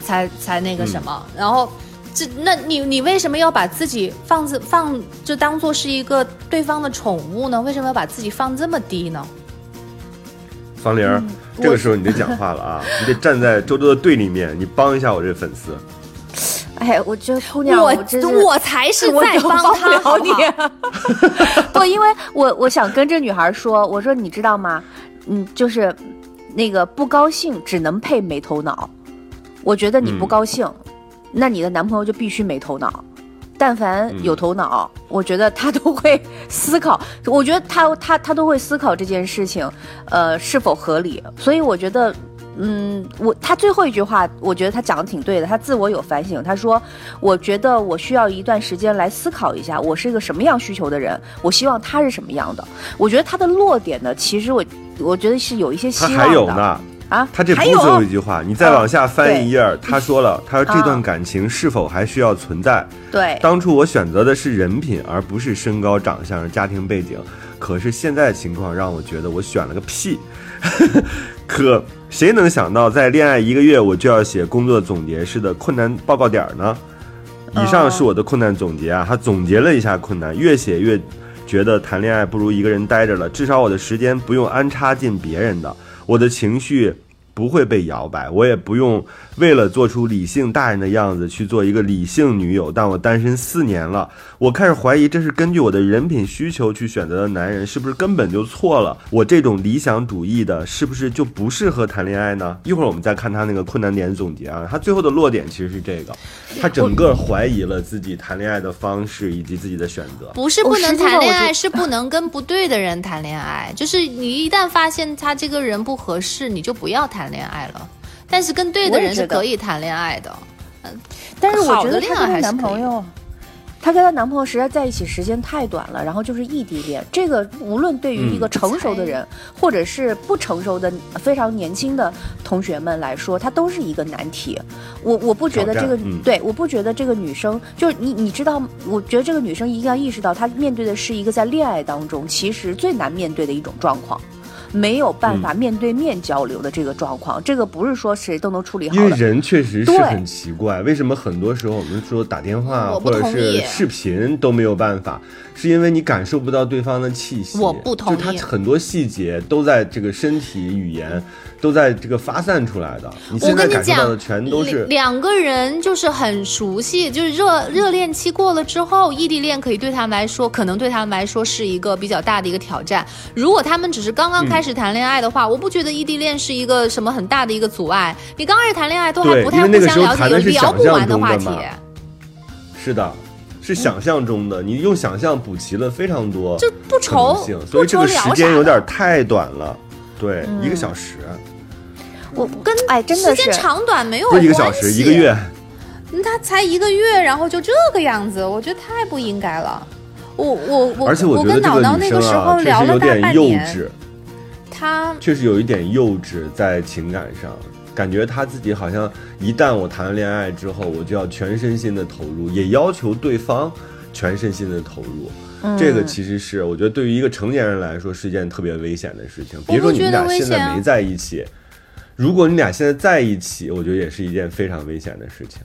才才那个什么，嗯然后。这，那你你为什么要把自己放自放就当做是一个对方的宠物呢？为什么要把自己放这么低呢？方玲儿，这个时候你得讲话了啊，你得站在周周的对立面，你帮一下我这粉丝。哎，我觉得姑娘，我我才是在帮他，帮不好不好？不，因为我我想跟这女孩说，我说你知道吗？嗯，就是那个不高兴只能配没头脑。我觉得你不嗯高兴，那你的男朋友就必须没头脑。但凡有头脑，我觉得他都会思考。我觉得他他他都会思考这件事情，呃，是否合理。所以我觉得，嗯，我他最后一句话，我觉得他讲的挺对的。他自我有反省，他说：“我觉得我需要一段时间来思考一下，我是一个什么样需求的人，我希望他是什么样的。”我觉得他的落点呢，其实我我觉得是有一些希他望的。还有呢，啊，他这不是最后一句话，你再往下翻一页儿，他说了，他说这段啊感情是否还需要存在？对，当初我选择的是人品，而不是身高、长相、家庭背景。可是现在的情况让我觉得我选了个屁。可谁能想到，在恋爱一个月我就要写工作总结式的困难报告点儿呢？以上是我的困难总结啊，他总结了一下困难，越写越觉得谈恋爱不如一个人待着了。至少我的时间不用安插进别人的，我的情绪不会被摇摆，我也不用为了做出理性大人的样子去做一个理性女友。但我单身四年了，我开始怀疑这是根据我的人品需求去选择的男人，是不是根本就错了？我这种理想主义的，是不是就不适合谈恋爱呢？一会儿我们再看他那个困难点总结啊，他最后的落点其实是这个，他整个怀疑了自己谈恋爱的方式以及自己的选择。不是不能谈恋爱，是不能跟不对的人谈恋爱。就是你一旦发现他这个人不合适，你就不要谈恋爱了。但是跟对的人是可以谈恋爱的。嗯但是我觉得她跟她恋爱还是男朋友，她跟她男朋友实在在一起时间太短了，然后就是异地恋。这个无论对于一个嗯成熟的人，或者是不成熟的非常年轻的同学们来说，它都是一个难题。我我不觉得这个、嗯对，我不觉得这个女生就是你，你知道，我觉得这个女生一定要意识到，她面对的是一个在恋爱当中其实最难面对的一种状况。没有办法面对面交流的这个状况，这个不是说谁都能处理好的。因为人确实是很奇怪，为什么很多时候我们说打电话或者是视频都没有办法，是因为你感受不到对方的气息。我不同意就他很多细节都在这个身体语言，都在这个发散出来的。你我现在跟你讲感受到的，全都是两两个人就是很熟悉，就是热热恋期过了之后，异地恋可以对他们来说，可能对他们来说是一个比较大的一个挑战。如果他们只是刚刚开始谈恋爱的话，我不觉得异地恋是一个什么很大的一个阻碍。你刚开始谈恋爱都还不太互相了解，有聊不完的话题。是的，是想象中的，你用想象补齐了非常多就不愁所以这个时间有点太短了。对，一个小时我跟哎，真的是时间长短没有不是一个小时，一个月。嗯他才一个月，然后就这个样子，我觉得太不应该了。我我我，而且我觉得这跟脑脑个女生那个时候啊，确聊了大实有点幼半年，稚。他确实有一点幼稚在情感上，感觉他自己好像一旦我谈了恋爱之后，我就要全身心的投入，也要求对方全身心的投入。嗯这个其实是我觉得对于一个成年人来说是一件特别危险的事情。别说你们俩现在没在一起，如果你俩现在在一起，我觉得也是一件非常危险的事情。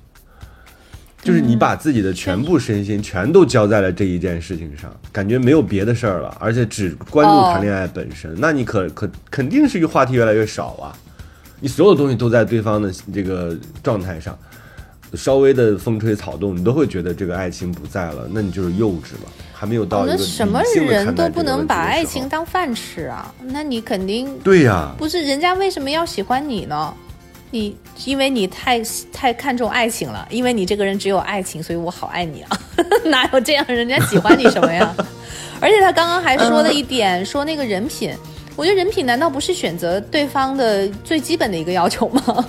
就是你把自己的全部身心全都交在了这一件事情上，感觉没有别的事儿了，而且只关注谈恋爱本身，那你可可肯定是一个话题越来越少啊。你所有东西都在对方的这个状态上，稍微的风吹草动，你都会觉得这个爱情不在了，那你就是幼稚了，还没有到哦一个那什么人都不能把爱情当饭吃啊！那你肯定对呀、不是人家为什么要喜欢你呢？你因为你太太看重爱情了，因为你这个人只有爱情，所以我好爱你啊！哪有这样人家喜欢你什么呀？而且他刚刚还说了一点，说那个人品，我觉得人品难道不是选择对方的最基本的一个要求吗？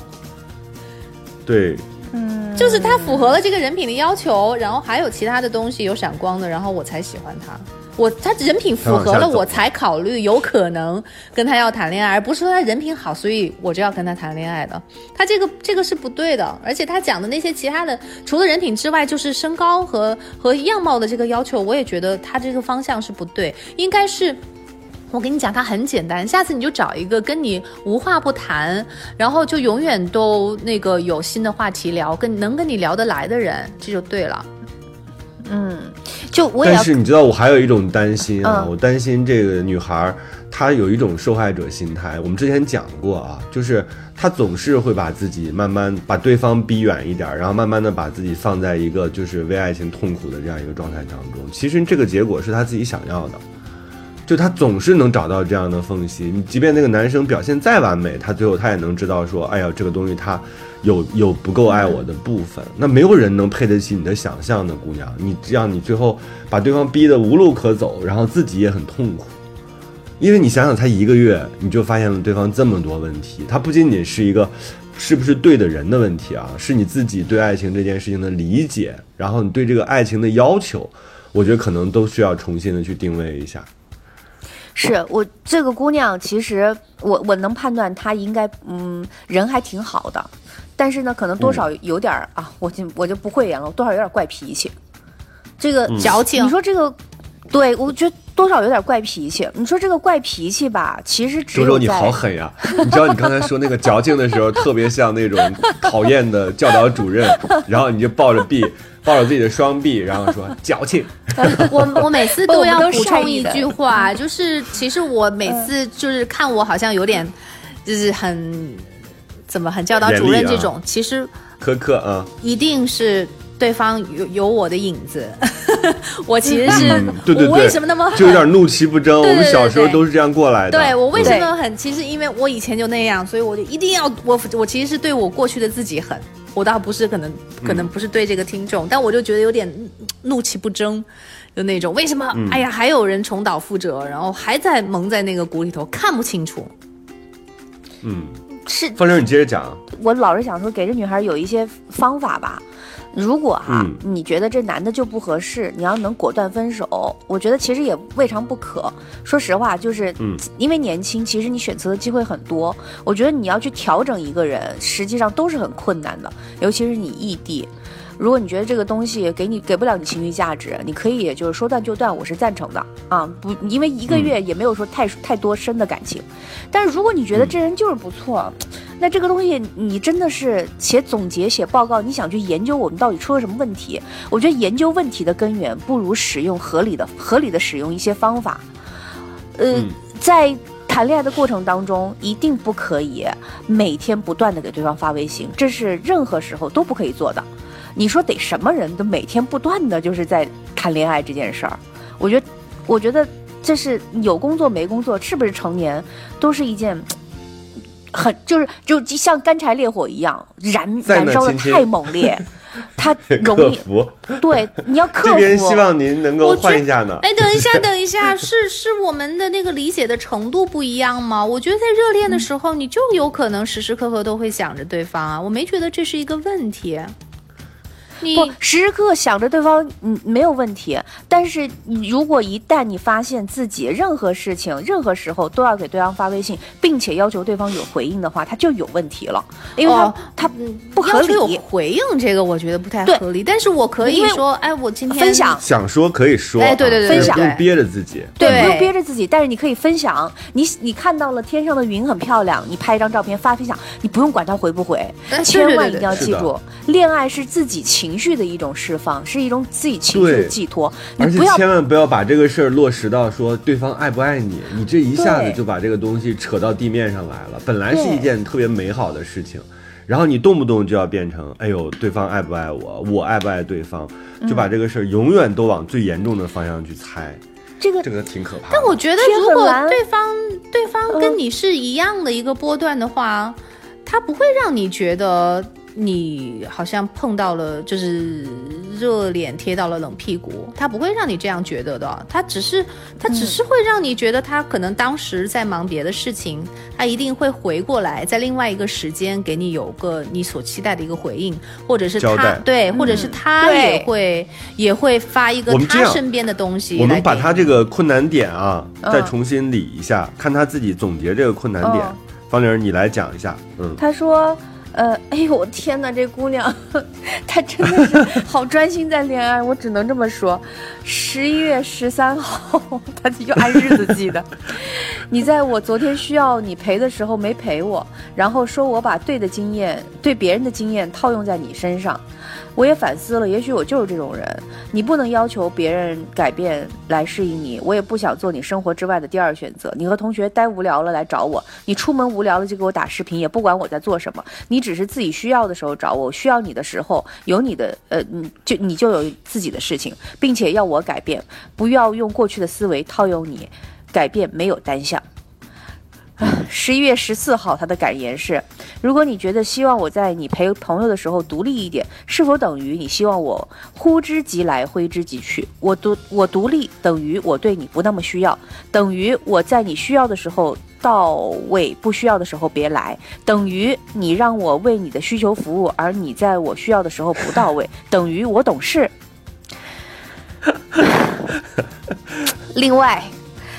对，嗯就是他符合了这个人品的要求，然后还有其他的东西有闪光的，然后我才喜欢他。我他人品符合了，我才考虑有可能跟他要谈恋爱，而不是说他人品好，所以我就要跟他谈恋爱的。他这个这个是不对的，而且他讲的那些其他的，除了人品之外，就是身高和和样貌的这个要求，我也觉得他这个方向是不对，应该是。我跟你讲，它很简单，下次你就找一个跟你无话不谈，然后就永远都那个有新的话题聊，跟能跟你聊得来的人，这就对了。嗯，就我也要但是你知道，我还有一种担心啊，嗯我担心这个女孩儿她有一种受害者心态。我们之前讲过啊，就是她总是会把自己慢慢把对方逼远一点儿，然后慢慢的把自己放在一个就是为爱情痛苦的这样一个状态当中。其实这个结果是她自己想要的。就她总是能找到这样的缝隙，你即便那个男生表现再完美，他最后他也能知道说，哎呀，这个东西他有有不够爱我的部分。那没有人能配得起你的想象的，姑娘，你这样你最后把对方逼得无路可走，然后自己也很痛苦。因为你想想，才一个月你就发现了对方这么多问题，他不仅仅是一个是不是对的人的问题啊，是你自己对爱情这件事情的理解，然后你对这个爱情的要求，我觉得可能都需要重新的去定位一下。是我这个姑娘，其实我我能判断她应该嗯人还挺好的，但是呢，可能多少有点儿、啊，我就我就不会演了，多少有点怪脾气。这个、矫情你说这个，对我觉得多少有点怪脾气。你说这个怪脾气吧，其实只周周，你好狠呀！你知道你刚才说那个矫情的时候，特别像那种讨厌的教导主任，然后你就抱着臂，抱着自己的双臂，然后说矫情。我我每次都要补充一句话 就是其实我每次就是看我好像有点，就是很怎么很教导主任这种，其实苛刻啊，一定是对方有有我的影子。我其实是、嗯，对对对，我为什么那么狠就有点怒其不争？对对我们小时候都是这样过来的。对我为什么很？其实因为我以前就那样，所以我就一定要我我其实是对我过去的自己狠。我倒不是可能可能不是对这个听众，但我就觉得有点怒气不争，就那种为什么？哎呀，还有人重蹈覆辙，然后还在蒙在那个鼓里头，看不清楚。嗯，是方玲，你接着讲。我老是想说，给这女孩有一些方法吧。如果哈、嗯你觉得这男的就不合适，你要能果断分手，我觉得其实也未尝不可。说实话，就是嗯因为年轻，其实你选择的机会很多。我觉得你要去调整一个人，实际上都是很困难的，尤其是你异地。如果你觉得这个东西给你给不了你情绪价值，你可以就是说断就断，我是赞成的啊。不，因为一个月也没有说太太多深的感情。但是如果你觉得这人就是不错，那这个东西你真的是写总结、写报告，你想去研究我们到底出了什么问题？我觉得研究问题的根源不如使用合理的、合理的使用一些方法。呃，嗯在谈恋爱的过程当中，一定不可以每天不断的给对方发微信，这是任何时候都不可以做的。你说得什么人都每天不断的就是在谈恋爱这件事儿，我觉得，我觉得这是有工作没工作，是不是成年都是一件。很就是就像干柴烈火一样燃燃烧的太猛烈，它容易服，对你要克 这服。边希望您能够我换一下呢。哎，等一下，等一下，是是我们的那个理解的程度不一样吗？我觉得在热恋的时候，你就有可能时时刻刻都会想着对方啊，我没觉得这是一个问题。你不时时刻刻想着对方，嗯，没有问题。但是你如果一旦你发现自己任何事情、任何时候都要给对方发微信，并且要求对方有回应的话，他就有问题了，因为他、哦他不合要求有理。回应，这个我觉得不太合理。但是我可以因为说，哎，我今天分享想说可以说，哎对对对啊对对不用憋着自己。对，对不用憋着自己，但是你可以分享。你你看到了天上的云很漂亮，你拍一张照片发分享，你不用管他回不回，哎千对对对万一定要记住，恋爱是自己情绪的一种释放，是一种自己情绪的寄托。你而且千万不要把这个事儿落实到说对方爱不爱你，你这一下子就把这个东西扯到地面上来了。本来是一件特别美好的事情，然后你动不动就要变成，哎呦，对方爱不爱我，我爱不爱对方，就把这个事儿永远都往最严重的方向去猜，这个这个挺可怕的。但我觉得，如果对方对方嗯跟你是一样的一个波段的话，他不会让你觉得你好像碰到了就是热脸贴到了冷屁股，他不会让你这样觉得的。他只是他只是会让你觉得他可能当时在忙别的事情，他一定会回过来，在另外一个时间给你有个你所期待的一个回应，或者是他对，或者是他也会也会发一个他身边的东西我们把他这个困难点啊，嗯再重新理一下，看他自己总结这个困难点嗯。方玲，你来讲一下。嗯，他说，呃，哎呦，我天哪，这姑娘，她真的是 好专心在恋爱，我只能这么说。十一月十三号，她就按日子记的。你在我昨天需要你陪的时候没陪我，然后说我把对的经验、对别人的经验套用在你身上。我也反思了，也许我就是这种人。你不能要求别人改变来适应你，我也不想做你生活之外的第二选择。你和同学待无聊了来找我，你出门无聊了就给我打视频，也不管我在做什么。你只是自己需要的时候找我，我需要你的时候有你的，呃，你就你就有自己的事情，并且要我改变，不要用过去的思维套用你，改变没有单向。十一月十四号，他的感言是：如果你觉得希望我在你陪朋友的时候独立一点，是否等于你希望我呼之即来挥之即去？我独我独立等于我对你不那么需要，等于我在你需要的时候到位，不需要的时候别来，等于你让我为你的需求服务，而你在我需要的时候不到位，等于我懂事。另外。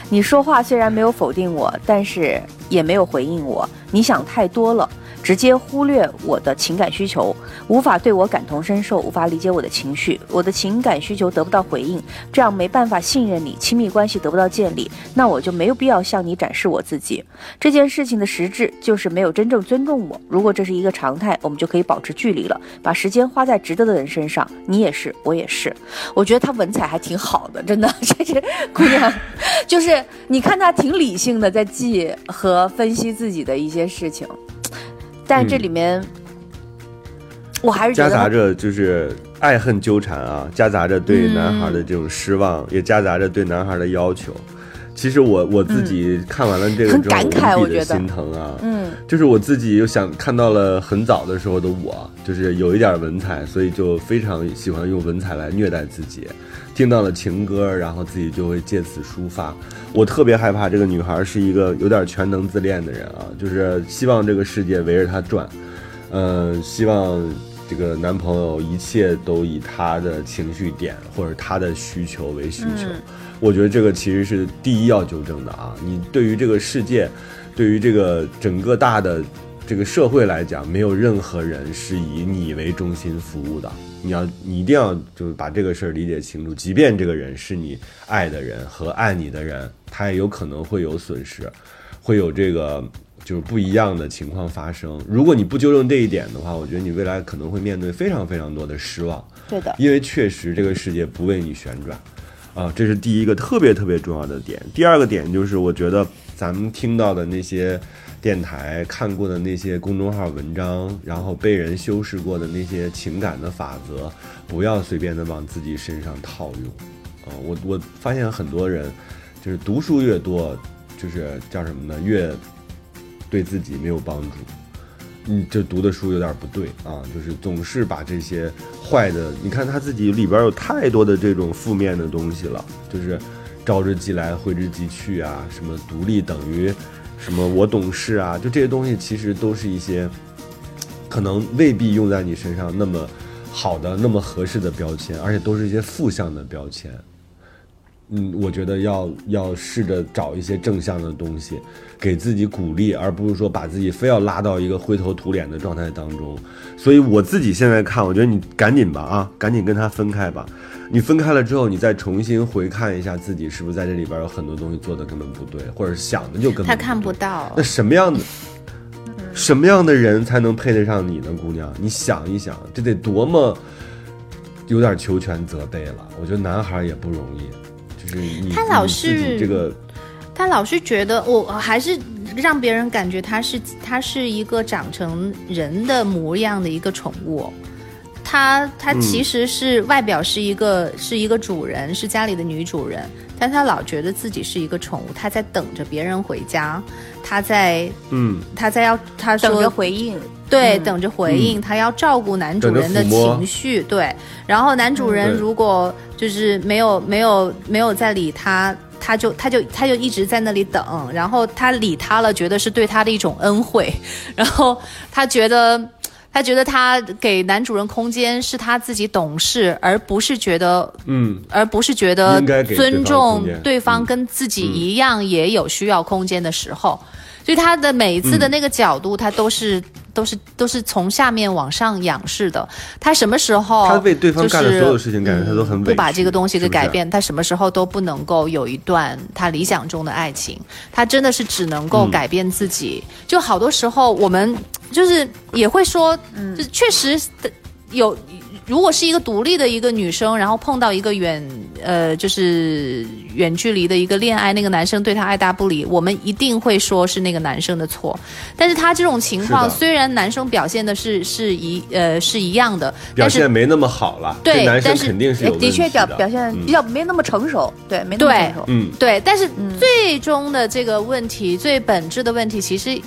你说话虽然没有否定我，但是也没有回应我。你想太多了。直接忽略我的情感需求，无法对我感同身受，无法理解我的情绪，我的情感需求得不到回应，这样没办法信任你，亲密关系得不到建立，那我就没有必要向你展示我自己。这件事情的实质就是没有真正尊重我。如果这是一个常态，我们就可以保持距离了，把时间花在值得的人身上。你也是，我也是。我觉得他文采还挺好的，真的，这是姑娘，就是你看他挺理性的，在记和分析自己的一些事情。但这里面，我还是夹杂着就是爱恨纠缠啊，夹杂着对男孩的这种失望，也夹杂着对男孩的要求。其实我我自己看完了这个之后，我自己的心疼啊，嗯，就是我自己又想看到了很早的时候的我，就是有一点文采，所以就非常喜欢用文采来虐待自己。听到了情歌，然后自己就会借此抒发。我特别害怕这个女孩是一个有点全能自恋的人啊，就是希望这个世界围着她转，嗯，希望这个男朋友一切都以她的情绪点或者她的需求为需求。我觉得这个其实是第一要纠正的啊。你对于这个世界，对于这个整个大的这个社会来讲，没有任何人是以你为中心服务的。你要，你一定要就是把这个事儿理解清楚。即便这个人是你爱的人和爱你的人，他也有可能会有损失，会有这个就是不一样的情况发生。如果你不纠正这一点的话，我觉得你未来可能会面对非常非常多的失望。对的，因为确实这个世界不为你旋转，啊，这是第一个特别特别重要的点。第二个点就是，我觉得咱们听到的那些。电台看过的那些公众号文章，然后被人修饰过的那些情感的法则，不要随便的往自己身上套用。啊，我我发现很多人，就是读书越多，就是叫什么呢？越对自己没有帮助。嗯，这读的书有点不对啊，就是总是把这些坏的，你看他自己里边有太多的这种负面的东西了，就是招之即来，挥之即去啊，什么独立等于。什么我懂事啊？就这些东西，其实都是一些可能未必用在你身上那么好的、那么合适的标签，而且都是一些负向的标签。嗯，我觉得要要试着找一些正向的东西，给自己鼓励，而不是说把自己非要拉到一个灰头土脸的状态当中。所以我自己现在看，我觉得你赶紧吧啊，赶紧跟他分开吧。你分开了之后，你再重新回看一下自己，是不是在这里边有很多东西做的根本不对，或者想的就根本他看不到。那什么样的什么样的人才能配得上你呢，姑娘？你想一想，这得多么有点求全责备了。我觉得男孩也不容易，就是你他老是这个，他老是觉得我还是让别人感觉他是他是一个长成人的模样的一个宠物。他他其实是外表是一个是一个主人，是家里的女主人，但他老觉得自己是一个宠物，他在等着别人回家，他在嗯，他在要他说等着回应，对，等着回应，他要照顾男主人的情绪，对，然后男主人如果就是没有没有没有在理他。他就他就他就一直在那里等，然后他理他了，觉得是对他的一种恩惠，然后他觉得。他觉得他给男主人空间是他自己懂事，而不是觉得，嗯，而不是觉得尊重对方跟自己一样也有需要空间的时候，所以他的每一次的那个角度，他都是都是都是从下面往上仰视的。他什么时候他为对方干的所有事情，感觉他都很不把这个东西给改变。他什么时候都不能够有一段他理想中的爱情，他真的是只能够改变自己。就好多时候我们。就是也会说，就确实的有如果是一个独立的一个女生，然后碰到一个远呃就是远距离的一个恋爱，那个男生对她爱答不理，我们一定会说是那个男生的错。但是他这种情况，虽然男生表现的是是一呃是一样的，表但是现没那么好了，对男生但是肯定是有问题的确表表现嗯比较没那么成熟，对，没那么成熟。嗯，对，但是最终的这个问题，最本质的问题，其实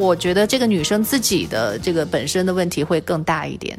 我觉得这个女生自己的这个本身的问题会更大一点。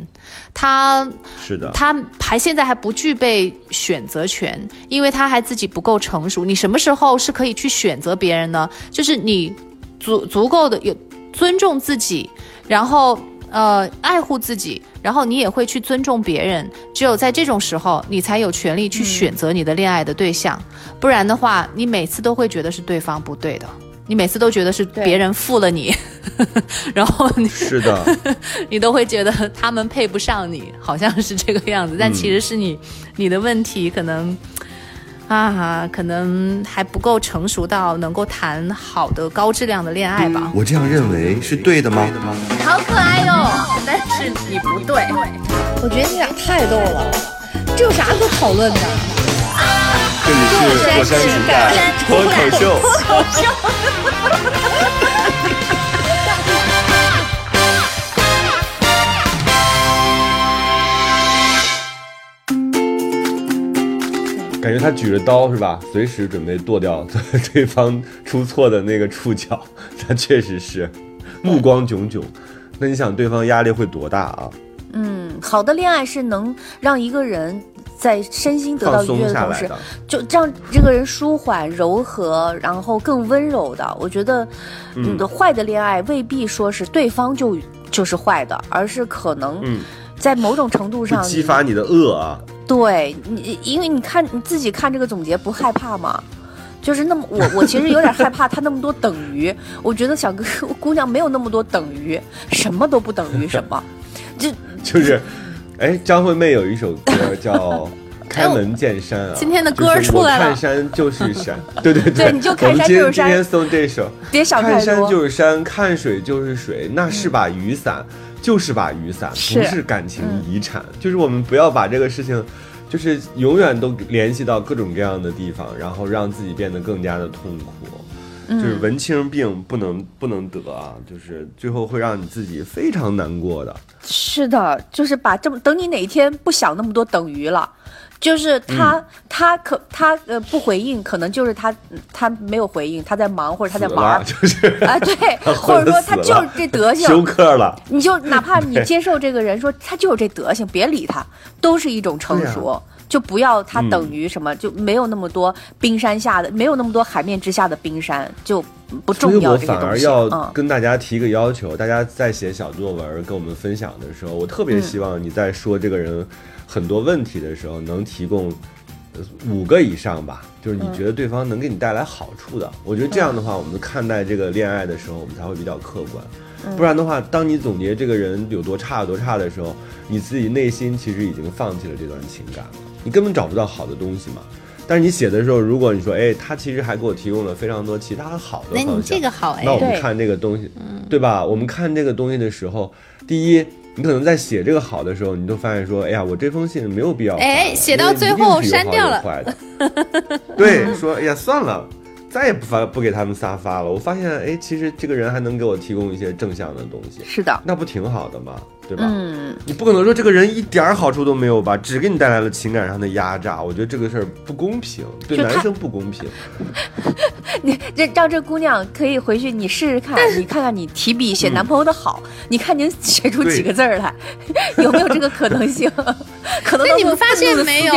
她是的，她还现在还不具备选择权，因为她还自己不够成熟。你什么时候是可以去选择别人呢？就是你足足够的有尊重自己，然后呃爱护自己，然后你也会去尊重别人。只有在这种时候，你才有权利去选择你的恋爱的对象。不然的话，你每次都会觉得是对方不对的，你每次都觉得是别人负了你，然后你是的，你都会觉得他们配不上你，好像是这个样子，但其实是你、你的问题可能。啊，可能还不够成熟到能够谈好的高质量的恋爱吧。我这样认为是对的吗？好可爱哟、但是你不对。我觉得你俩太逗了，这有啥可讨论的？这里是火山情感脱口秀。感觉他举着刀是吧？随时准备剁掉对方出错的那个触角，他确实是目光炯炯。那你想，对方压力会多大啊？嗯，好的恋爱是能让一个人在身心得到愉悦的同时，就让这个人舒缓、柔和，然后更温柔的。我觉得，嗯的，坏的恋爱未必说是对方就就是坏的，而是可能嗯，在某种程度上激发你的恶啊。对你，因为你看你自己看这个总结不害怕吗？就是那么我我其实有点害怕他那么多等于，我觉得小哥姑娘没有那么多等于，什么都不等于什么，就 就是，哎，张惠妹有一首歌叫 《开门见山》啊。今天的歌就是出来了看山就是山，对对对你就看山就是山今天今天送这首，别想看山。就是山，看水就是水，那是把雨伞，就是把雨伞，不是感情遗产。就是我们不要把这个事情。就是永远都联系到各种各样的地方，然后让自己变得更加的痛苦。就是文青病不能不能得啊，就是最后会让你自己非常难过的。是的，就是把这么等你哪一天不想那么多等于了。就是他，嗯他可他呃不回应，可能就是他他没有回应，他在忙或者他在玩儿死了，就是啊，对，或者说他就是这德行，休克了。你就哪怕你接受这个人说他就是这德行，别理他，都是一种成熟。就不要它等于什么，就没有那么多冰山下的，没有那么多海面之下的冰山，就不重要我反而这些东西。要嗯，跟大家提一个要求，大家在写小作文跟我们分享的时候，我特别希望你在说这个人很多问题的时候，能提供呃五个以上吧，就是你觉得对方能给你带来好处的。我觉得这样的话，我们看待这个恋爱的时候，我们才会比较客观。不然的话，当你总结这个人有多差有多差的时候，你自己内心其实已经放弃了这段情感了，你根本找不到好的东西嘛。但是你写的时候，如果你说，哎，他其实还给我提供了非常多其他好的那你方向，这个好哎那我们看这个东西，对吧？我们看这个东西的时候，第一，你可能在写这个好的时候，你都发现说，哎呀，我这封信没有必要，哎写到最后删掉了有坏的。对，说，哎呀，算了。再也不发不给他们仨发了。我发现，哎，其实这个人还能给我提供一些正向的东西，是的，那不挺好的吗？对吧？嗯，你不可能说这个人一点好处都没有吧，只给你带来了情感上的压榨。我觉得这个事儿不公平，对男生不公平。你这让这姑娘可以回去，你试试看，你看看你提笔写男朋友的好，你看您写出几个字儿来，有没有这个可能性？可能那你们发现没有？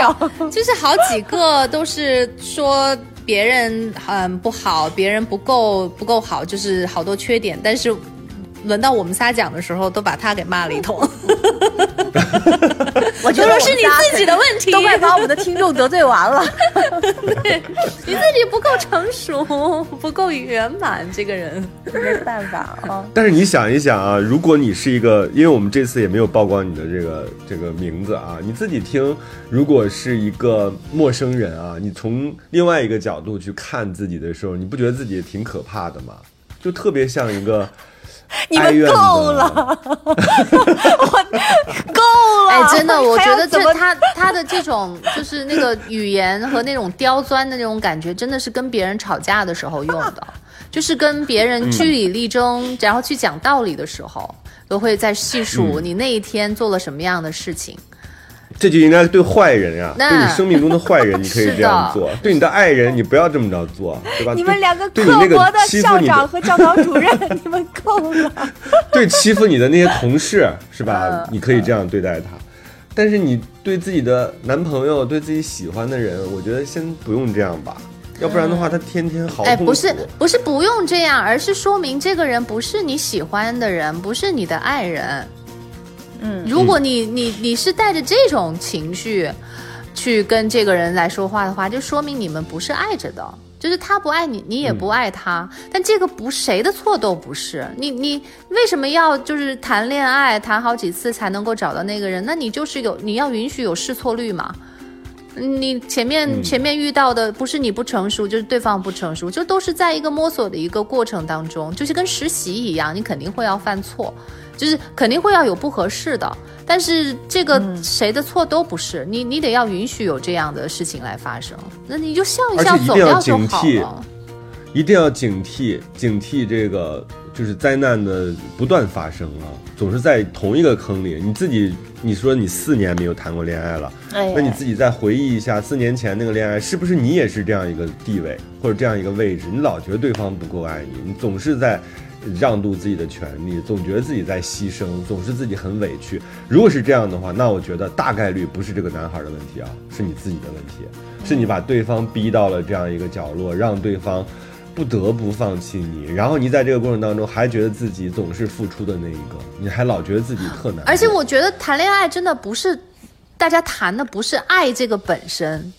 就是好几个都是说别人嗯不好，别人不够不够好，就是好多缺点，但是。轮到我们仨讲的时候，都把他给骂了一通。我觉得是你自己的问题，都快把我们的听众得罪完了。对你自己不够成熟，不够圆满，这个人。没办法啊，但是你想一想啊，如果你是一个，因为我们这次也没有曝光你的这个这个名字啊，你自己听，如果是一个陌生人啊，你从另外一个角度去看自己的时候，你不觉得自己挺可怕的吗？就特别像一个 你们够了，我够了。哎，真的，我觉得这他他的这种就是那个语言和那种刁钻的那种感觉，真的是跟别人吵架的时候用的，就是跟别人据理力争，然后去讲道理的时候，都会在细数你那一天做了什么样的事情。这就应该对坏人呀、那对你生命中的坏人，你可以这样做；对你的爱人，你不要这么着做，对吧？你们两个刻薄的校长和教导主任，你们够了。对欺负你的那些同事，是吧嗯？你可以这样对待他。但是你对自己的男朋友、对自己喜欢的人，我觉得先不用这样吧，要不然的话，他天天好哎。不是不是不用这样，而是说明这个人不是你喜欢的人，不是你的爱人。嗯，如果你你你是带着这种情绪去跟这个人来说话的话，就说明你们不是爱着的。就是他不爱你，你也不爱他，但这个不谁的错都不是。你你为什么要就是谈恋爱谈好几次才能够找到那个人？那你就是有你要允许有试错率嘛。你前面、前面遇到的不是你不成熟，就是对方不成熟，就都是在一个摸索的一个过程当中，就是跟实习一样，你肯定会要犯错，就是肯定会要有不合适的，但是这个谁的错都不是，你你得要允许有这样的事情来发生，那你就笑一笑一定要走掉就警惕好了。一定要警惕，警惕这个就是灾难的不断发生啊，总是在同一个坑里。你自己，你说你四年没有谈过恋爱了，哎那你自己再回忆一下四年前那个恋爱，是不是你也是这样一个地位或者这样一个位置？你老觉得对方不够爱你，你总是在让渡自己的权利，总觉得自己在牺牲，总是自己很委屈。如果是这样的话，那我觉得大概率不是这个男孩的问题啊，是你自己的问题，是你把对方逼到了这样一个角落，让对方。不得不放弃你，然后你在这个过程当中还觉得自己总是付出的那一个，你还老觉得自己特难。而且我觉得谈恋爱真的不是大家谈的不是爱这个本身，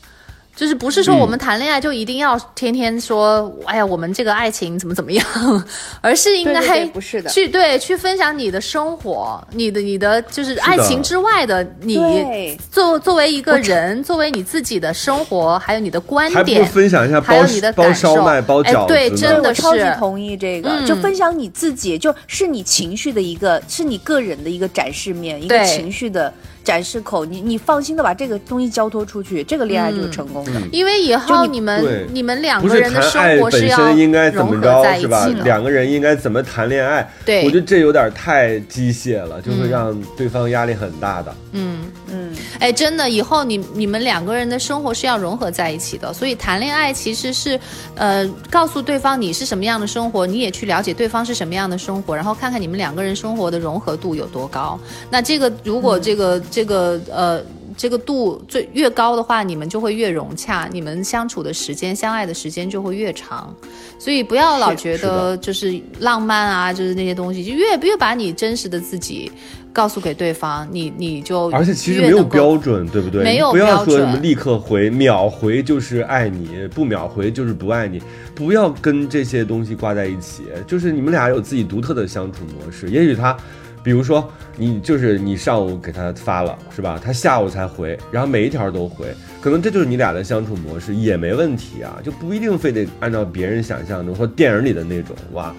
就是不是说我们谈恋爱就一定要天天说，哎呀，我们这个爱情怎么怎么样，而是应该对不是的。去对去分享你的生活，你的你的就是爱情之外的你对。作作为一个人，作为你自己的生活，还有你的观点。分享一下包还有你的包烧麦、包哎饺子呢。对真的我超级同意这个，嗯。就分享你自己，就是你情绪的一个，是你个人的一个展示面，一个情绪的展示口。你你放心的把这个东西交托出去，这个恋爱嗯就是成功的。因为以后你们你们两个人的生活是要身应该怎融么着合在一是吧起？的。两个人应该怎么谈恋爱？对我觉得这有点太机械了，就会嗯让对方压力很大的。嗯。嗯，哎，真的，以后你你们两个人的生活是要融合在一起的，所以谈恋爱其实是，呃，告诉对方你是什么样的生活，你也去了解对方是什么样的生活，然后看看你们两个人生活的融合度有多高。那这个如果这个、这个呃。这个度最越高的话，你们就会越融洽，你们相处的时间、相爱的时间就会越长。所以不要老觉得就是浪漫啊，就是那些东西，就越越把你真实的自己告诉给对方，你你就而且其实没有标准，对不对？没有你不要标准说什么立刻回、秒回就是爱你，不秒回就是不爱你，不要跟这些东西挂在一起。就是你们俩有自己独特的相处模式。也许他，比如说你就是你上午给他发了是吧？他下午才回，然后每一条都回，可能这就是你俩的相处模式，也没问题啊，就不一定非得按照别人想象中或电影里的那种哇。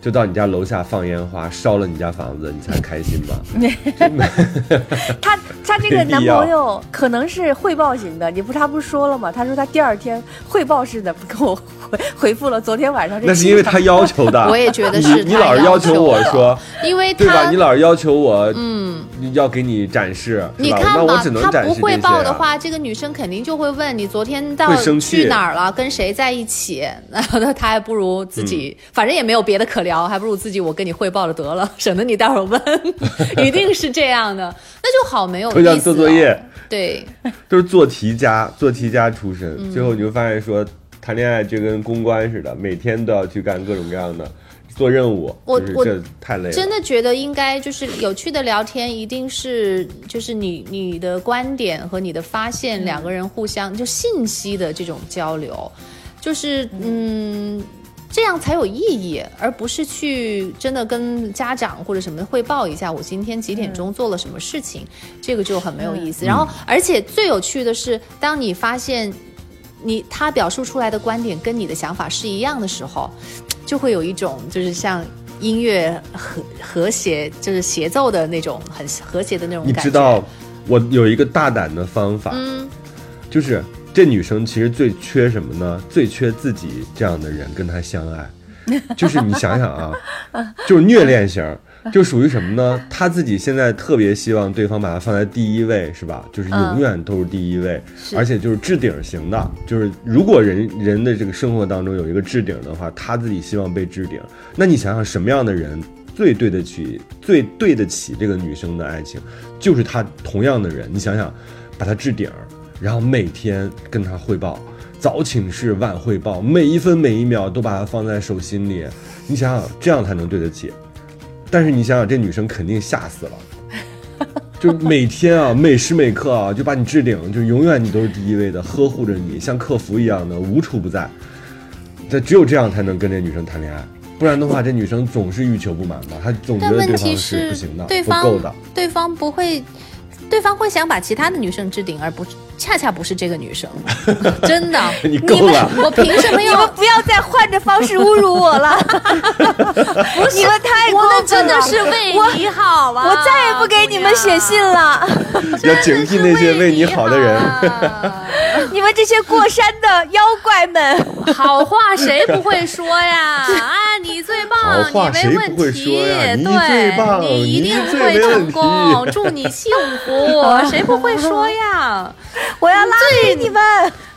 就到你家楼下放烟花，烧了你家房子，你才开心吧？他他这个男朋友可能是汇报型的，你不他不是说了吗？他说他第二天汇报似的跟我回回复了昨天晚上这那是因为他要求的。我也觉得是你老是要求我说，因为对吧？他你老是要求我，嗯，要给你展示，你看嘛那我只，能他展示不汇。报的话，这个女生肯定就会问你昨天到去哪儿了，跟谁在一起。然后呢，他还不如自己，嗯反正也没有别的可聊，还不如自己我跟你汇报了得了，省得你待会儿问，一定是这样的，那就好没有意思了。做作业，对，都是做题家，做题家出身。嗯最后你就发现说，谈恋爱就跟公关似的，每天都要去干各种各样的做任务，我我就是这太累了。真的觉得应该就是有趣的聊天，一定是就是你你的观点和你的发现，两个人互相就信息的这种交流，就是嗯。这样才有意义，而不是去真的跟家长或者什么汇报一下我今天几点钟做了什么事情，这个就很没有意思。然后，而且最有趣的是，当你发现你他表述出来的观点跟你的想法是一样的时候，就会有一种就是像音乐和和谐，就是协奏的那种很和谐的那种你感觉。知道，我有一个大胆的方法，嗯，就是这女生其实最缺什么呢？最缺自己这样的人跟她相爱。就是你想想啊，就是虐恋型，就属于什么呢？她自己现在特别希望对方把她放在第一位，是吧？就是永远都是第一位，是而且就是置顶型的。就是如果人人的这个生活当中有一个置顶的话，她自己希望被置顶。那你想想，什么样的人最对得起、最对得起这个女生的爱情？就是她同样的人。你想想，把她置顶，然后每天跟他汇报。早请示晚汇报，每一分每一秒都把她放在手心里。你想想，这样才能对得起。但是你想想，这女生肯定吓死了，就每天啊，每时每刻啊，就把你置顶，就永远你都是第一位的，呵护着你，像客服一样的无处不在。这只有这样才能跟这女生谈恋爱，不然的话，这女生总是欲求不满吧？她总觉得对方是不行的，对方不够的。对方不会，对方会想把其他的女生置顶，而不是恰恰不是这个女生，真的。你够了，我凭什么要你们？不要再换着方式侮辱我了，你们太过我分了，们真的是为你好啊！我再也不给你们写信了，要警惕那些为你好的人。人。你们这些过山的妖怪们。好话谁不会说呀？啊，你最棒，你没谁问不会说呀题，你最棒对，你一定会成功，祝你幸福，谁不会说呀？我要拉黑你们！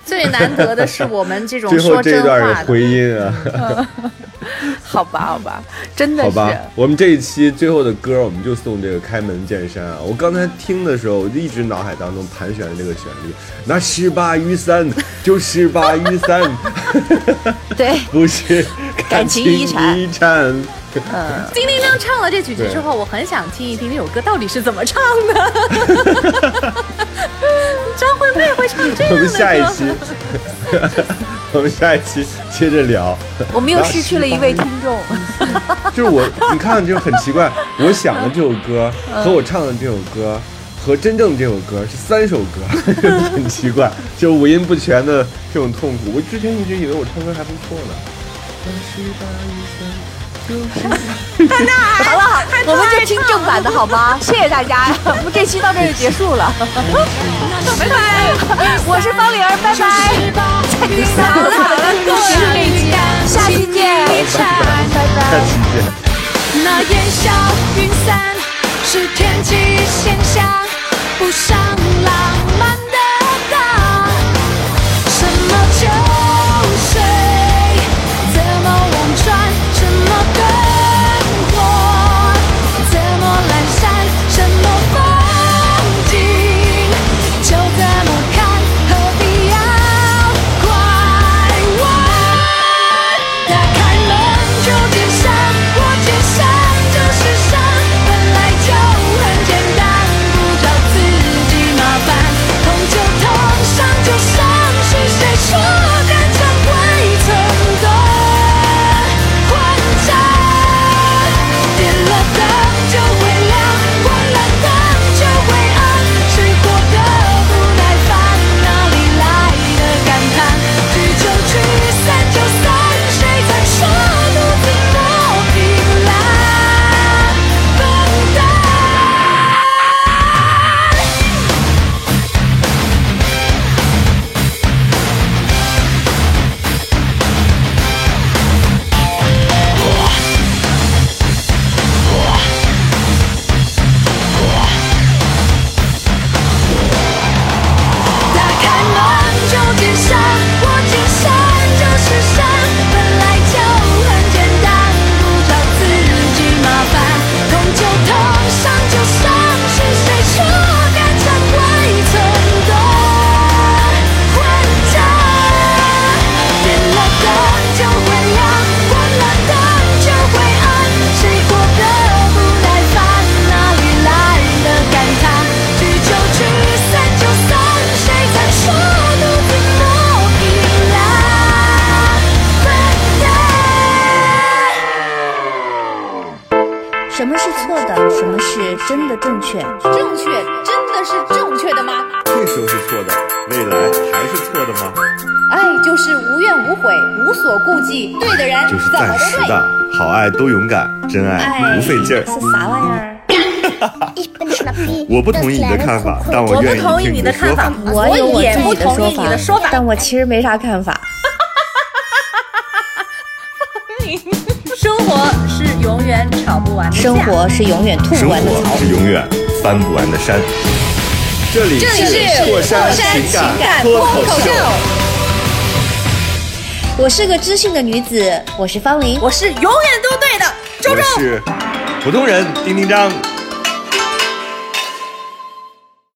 最 难得的是我们这种最后这说真话的。回音啊，好吧，好吧，真的是。好吧，我们这一期最后的歌，我们就送这个开门见山啊！我刚才听的时候，我就一直脑海当中盘旋着这个旋律，那十八余三就十八余三，对，不是感情遗产遗产。丁丁亮唱了这几句之后，我很想听一听那首歌到底是怎么唱的。张惠妹会唱这样的歌？我们下一期，我们下一期接着聊。我们又失去了一位听众。就是我，你看，就很奇怪，我想的这首歌和我唱的这首歌和真正这首歌是三首歌，很奇怪，就五音不全的这种痛苦。我之前一直以为我唱歌还不错呢。好了，好，我们就听正版的好吗？谢谢大家，我们这期到这儿就结束了。拜拜，我是方玲儿，拜拜。再听三个好的故事，下期见，拜拜。下期见。那烟消云散是天际现象，不上我不同意你的看法，但我愿不同意意听你的看法的说法。，我有我也不自己的同意你的说法。但我其实没啥看法。生活是永远吵不完的架生活是永远吐生不完的槽活。是永远翻不完的山。这里是过山情情感脱脱口秀，我是个知性的女子，我是方玲。我是永远都对的周我周。是普通人丁丁张。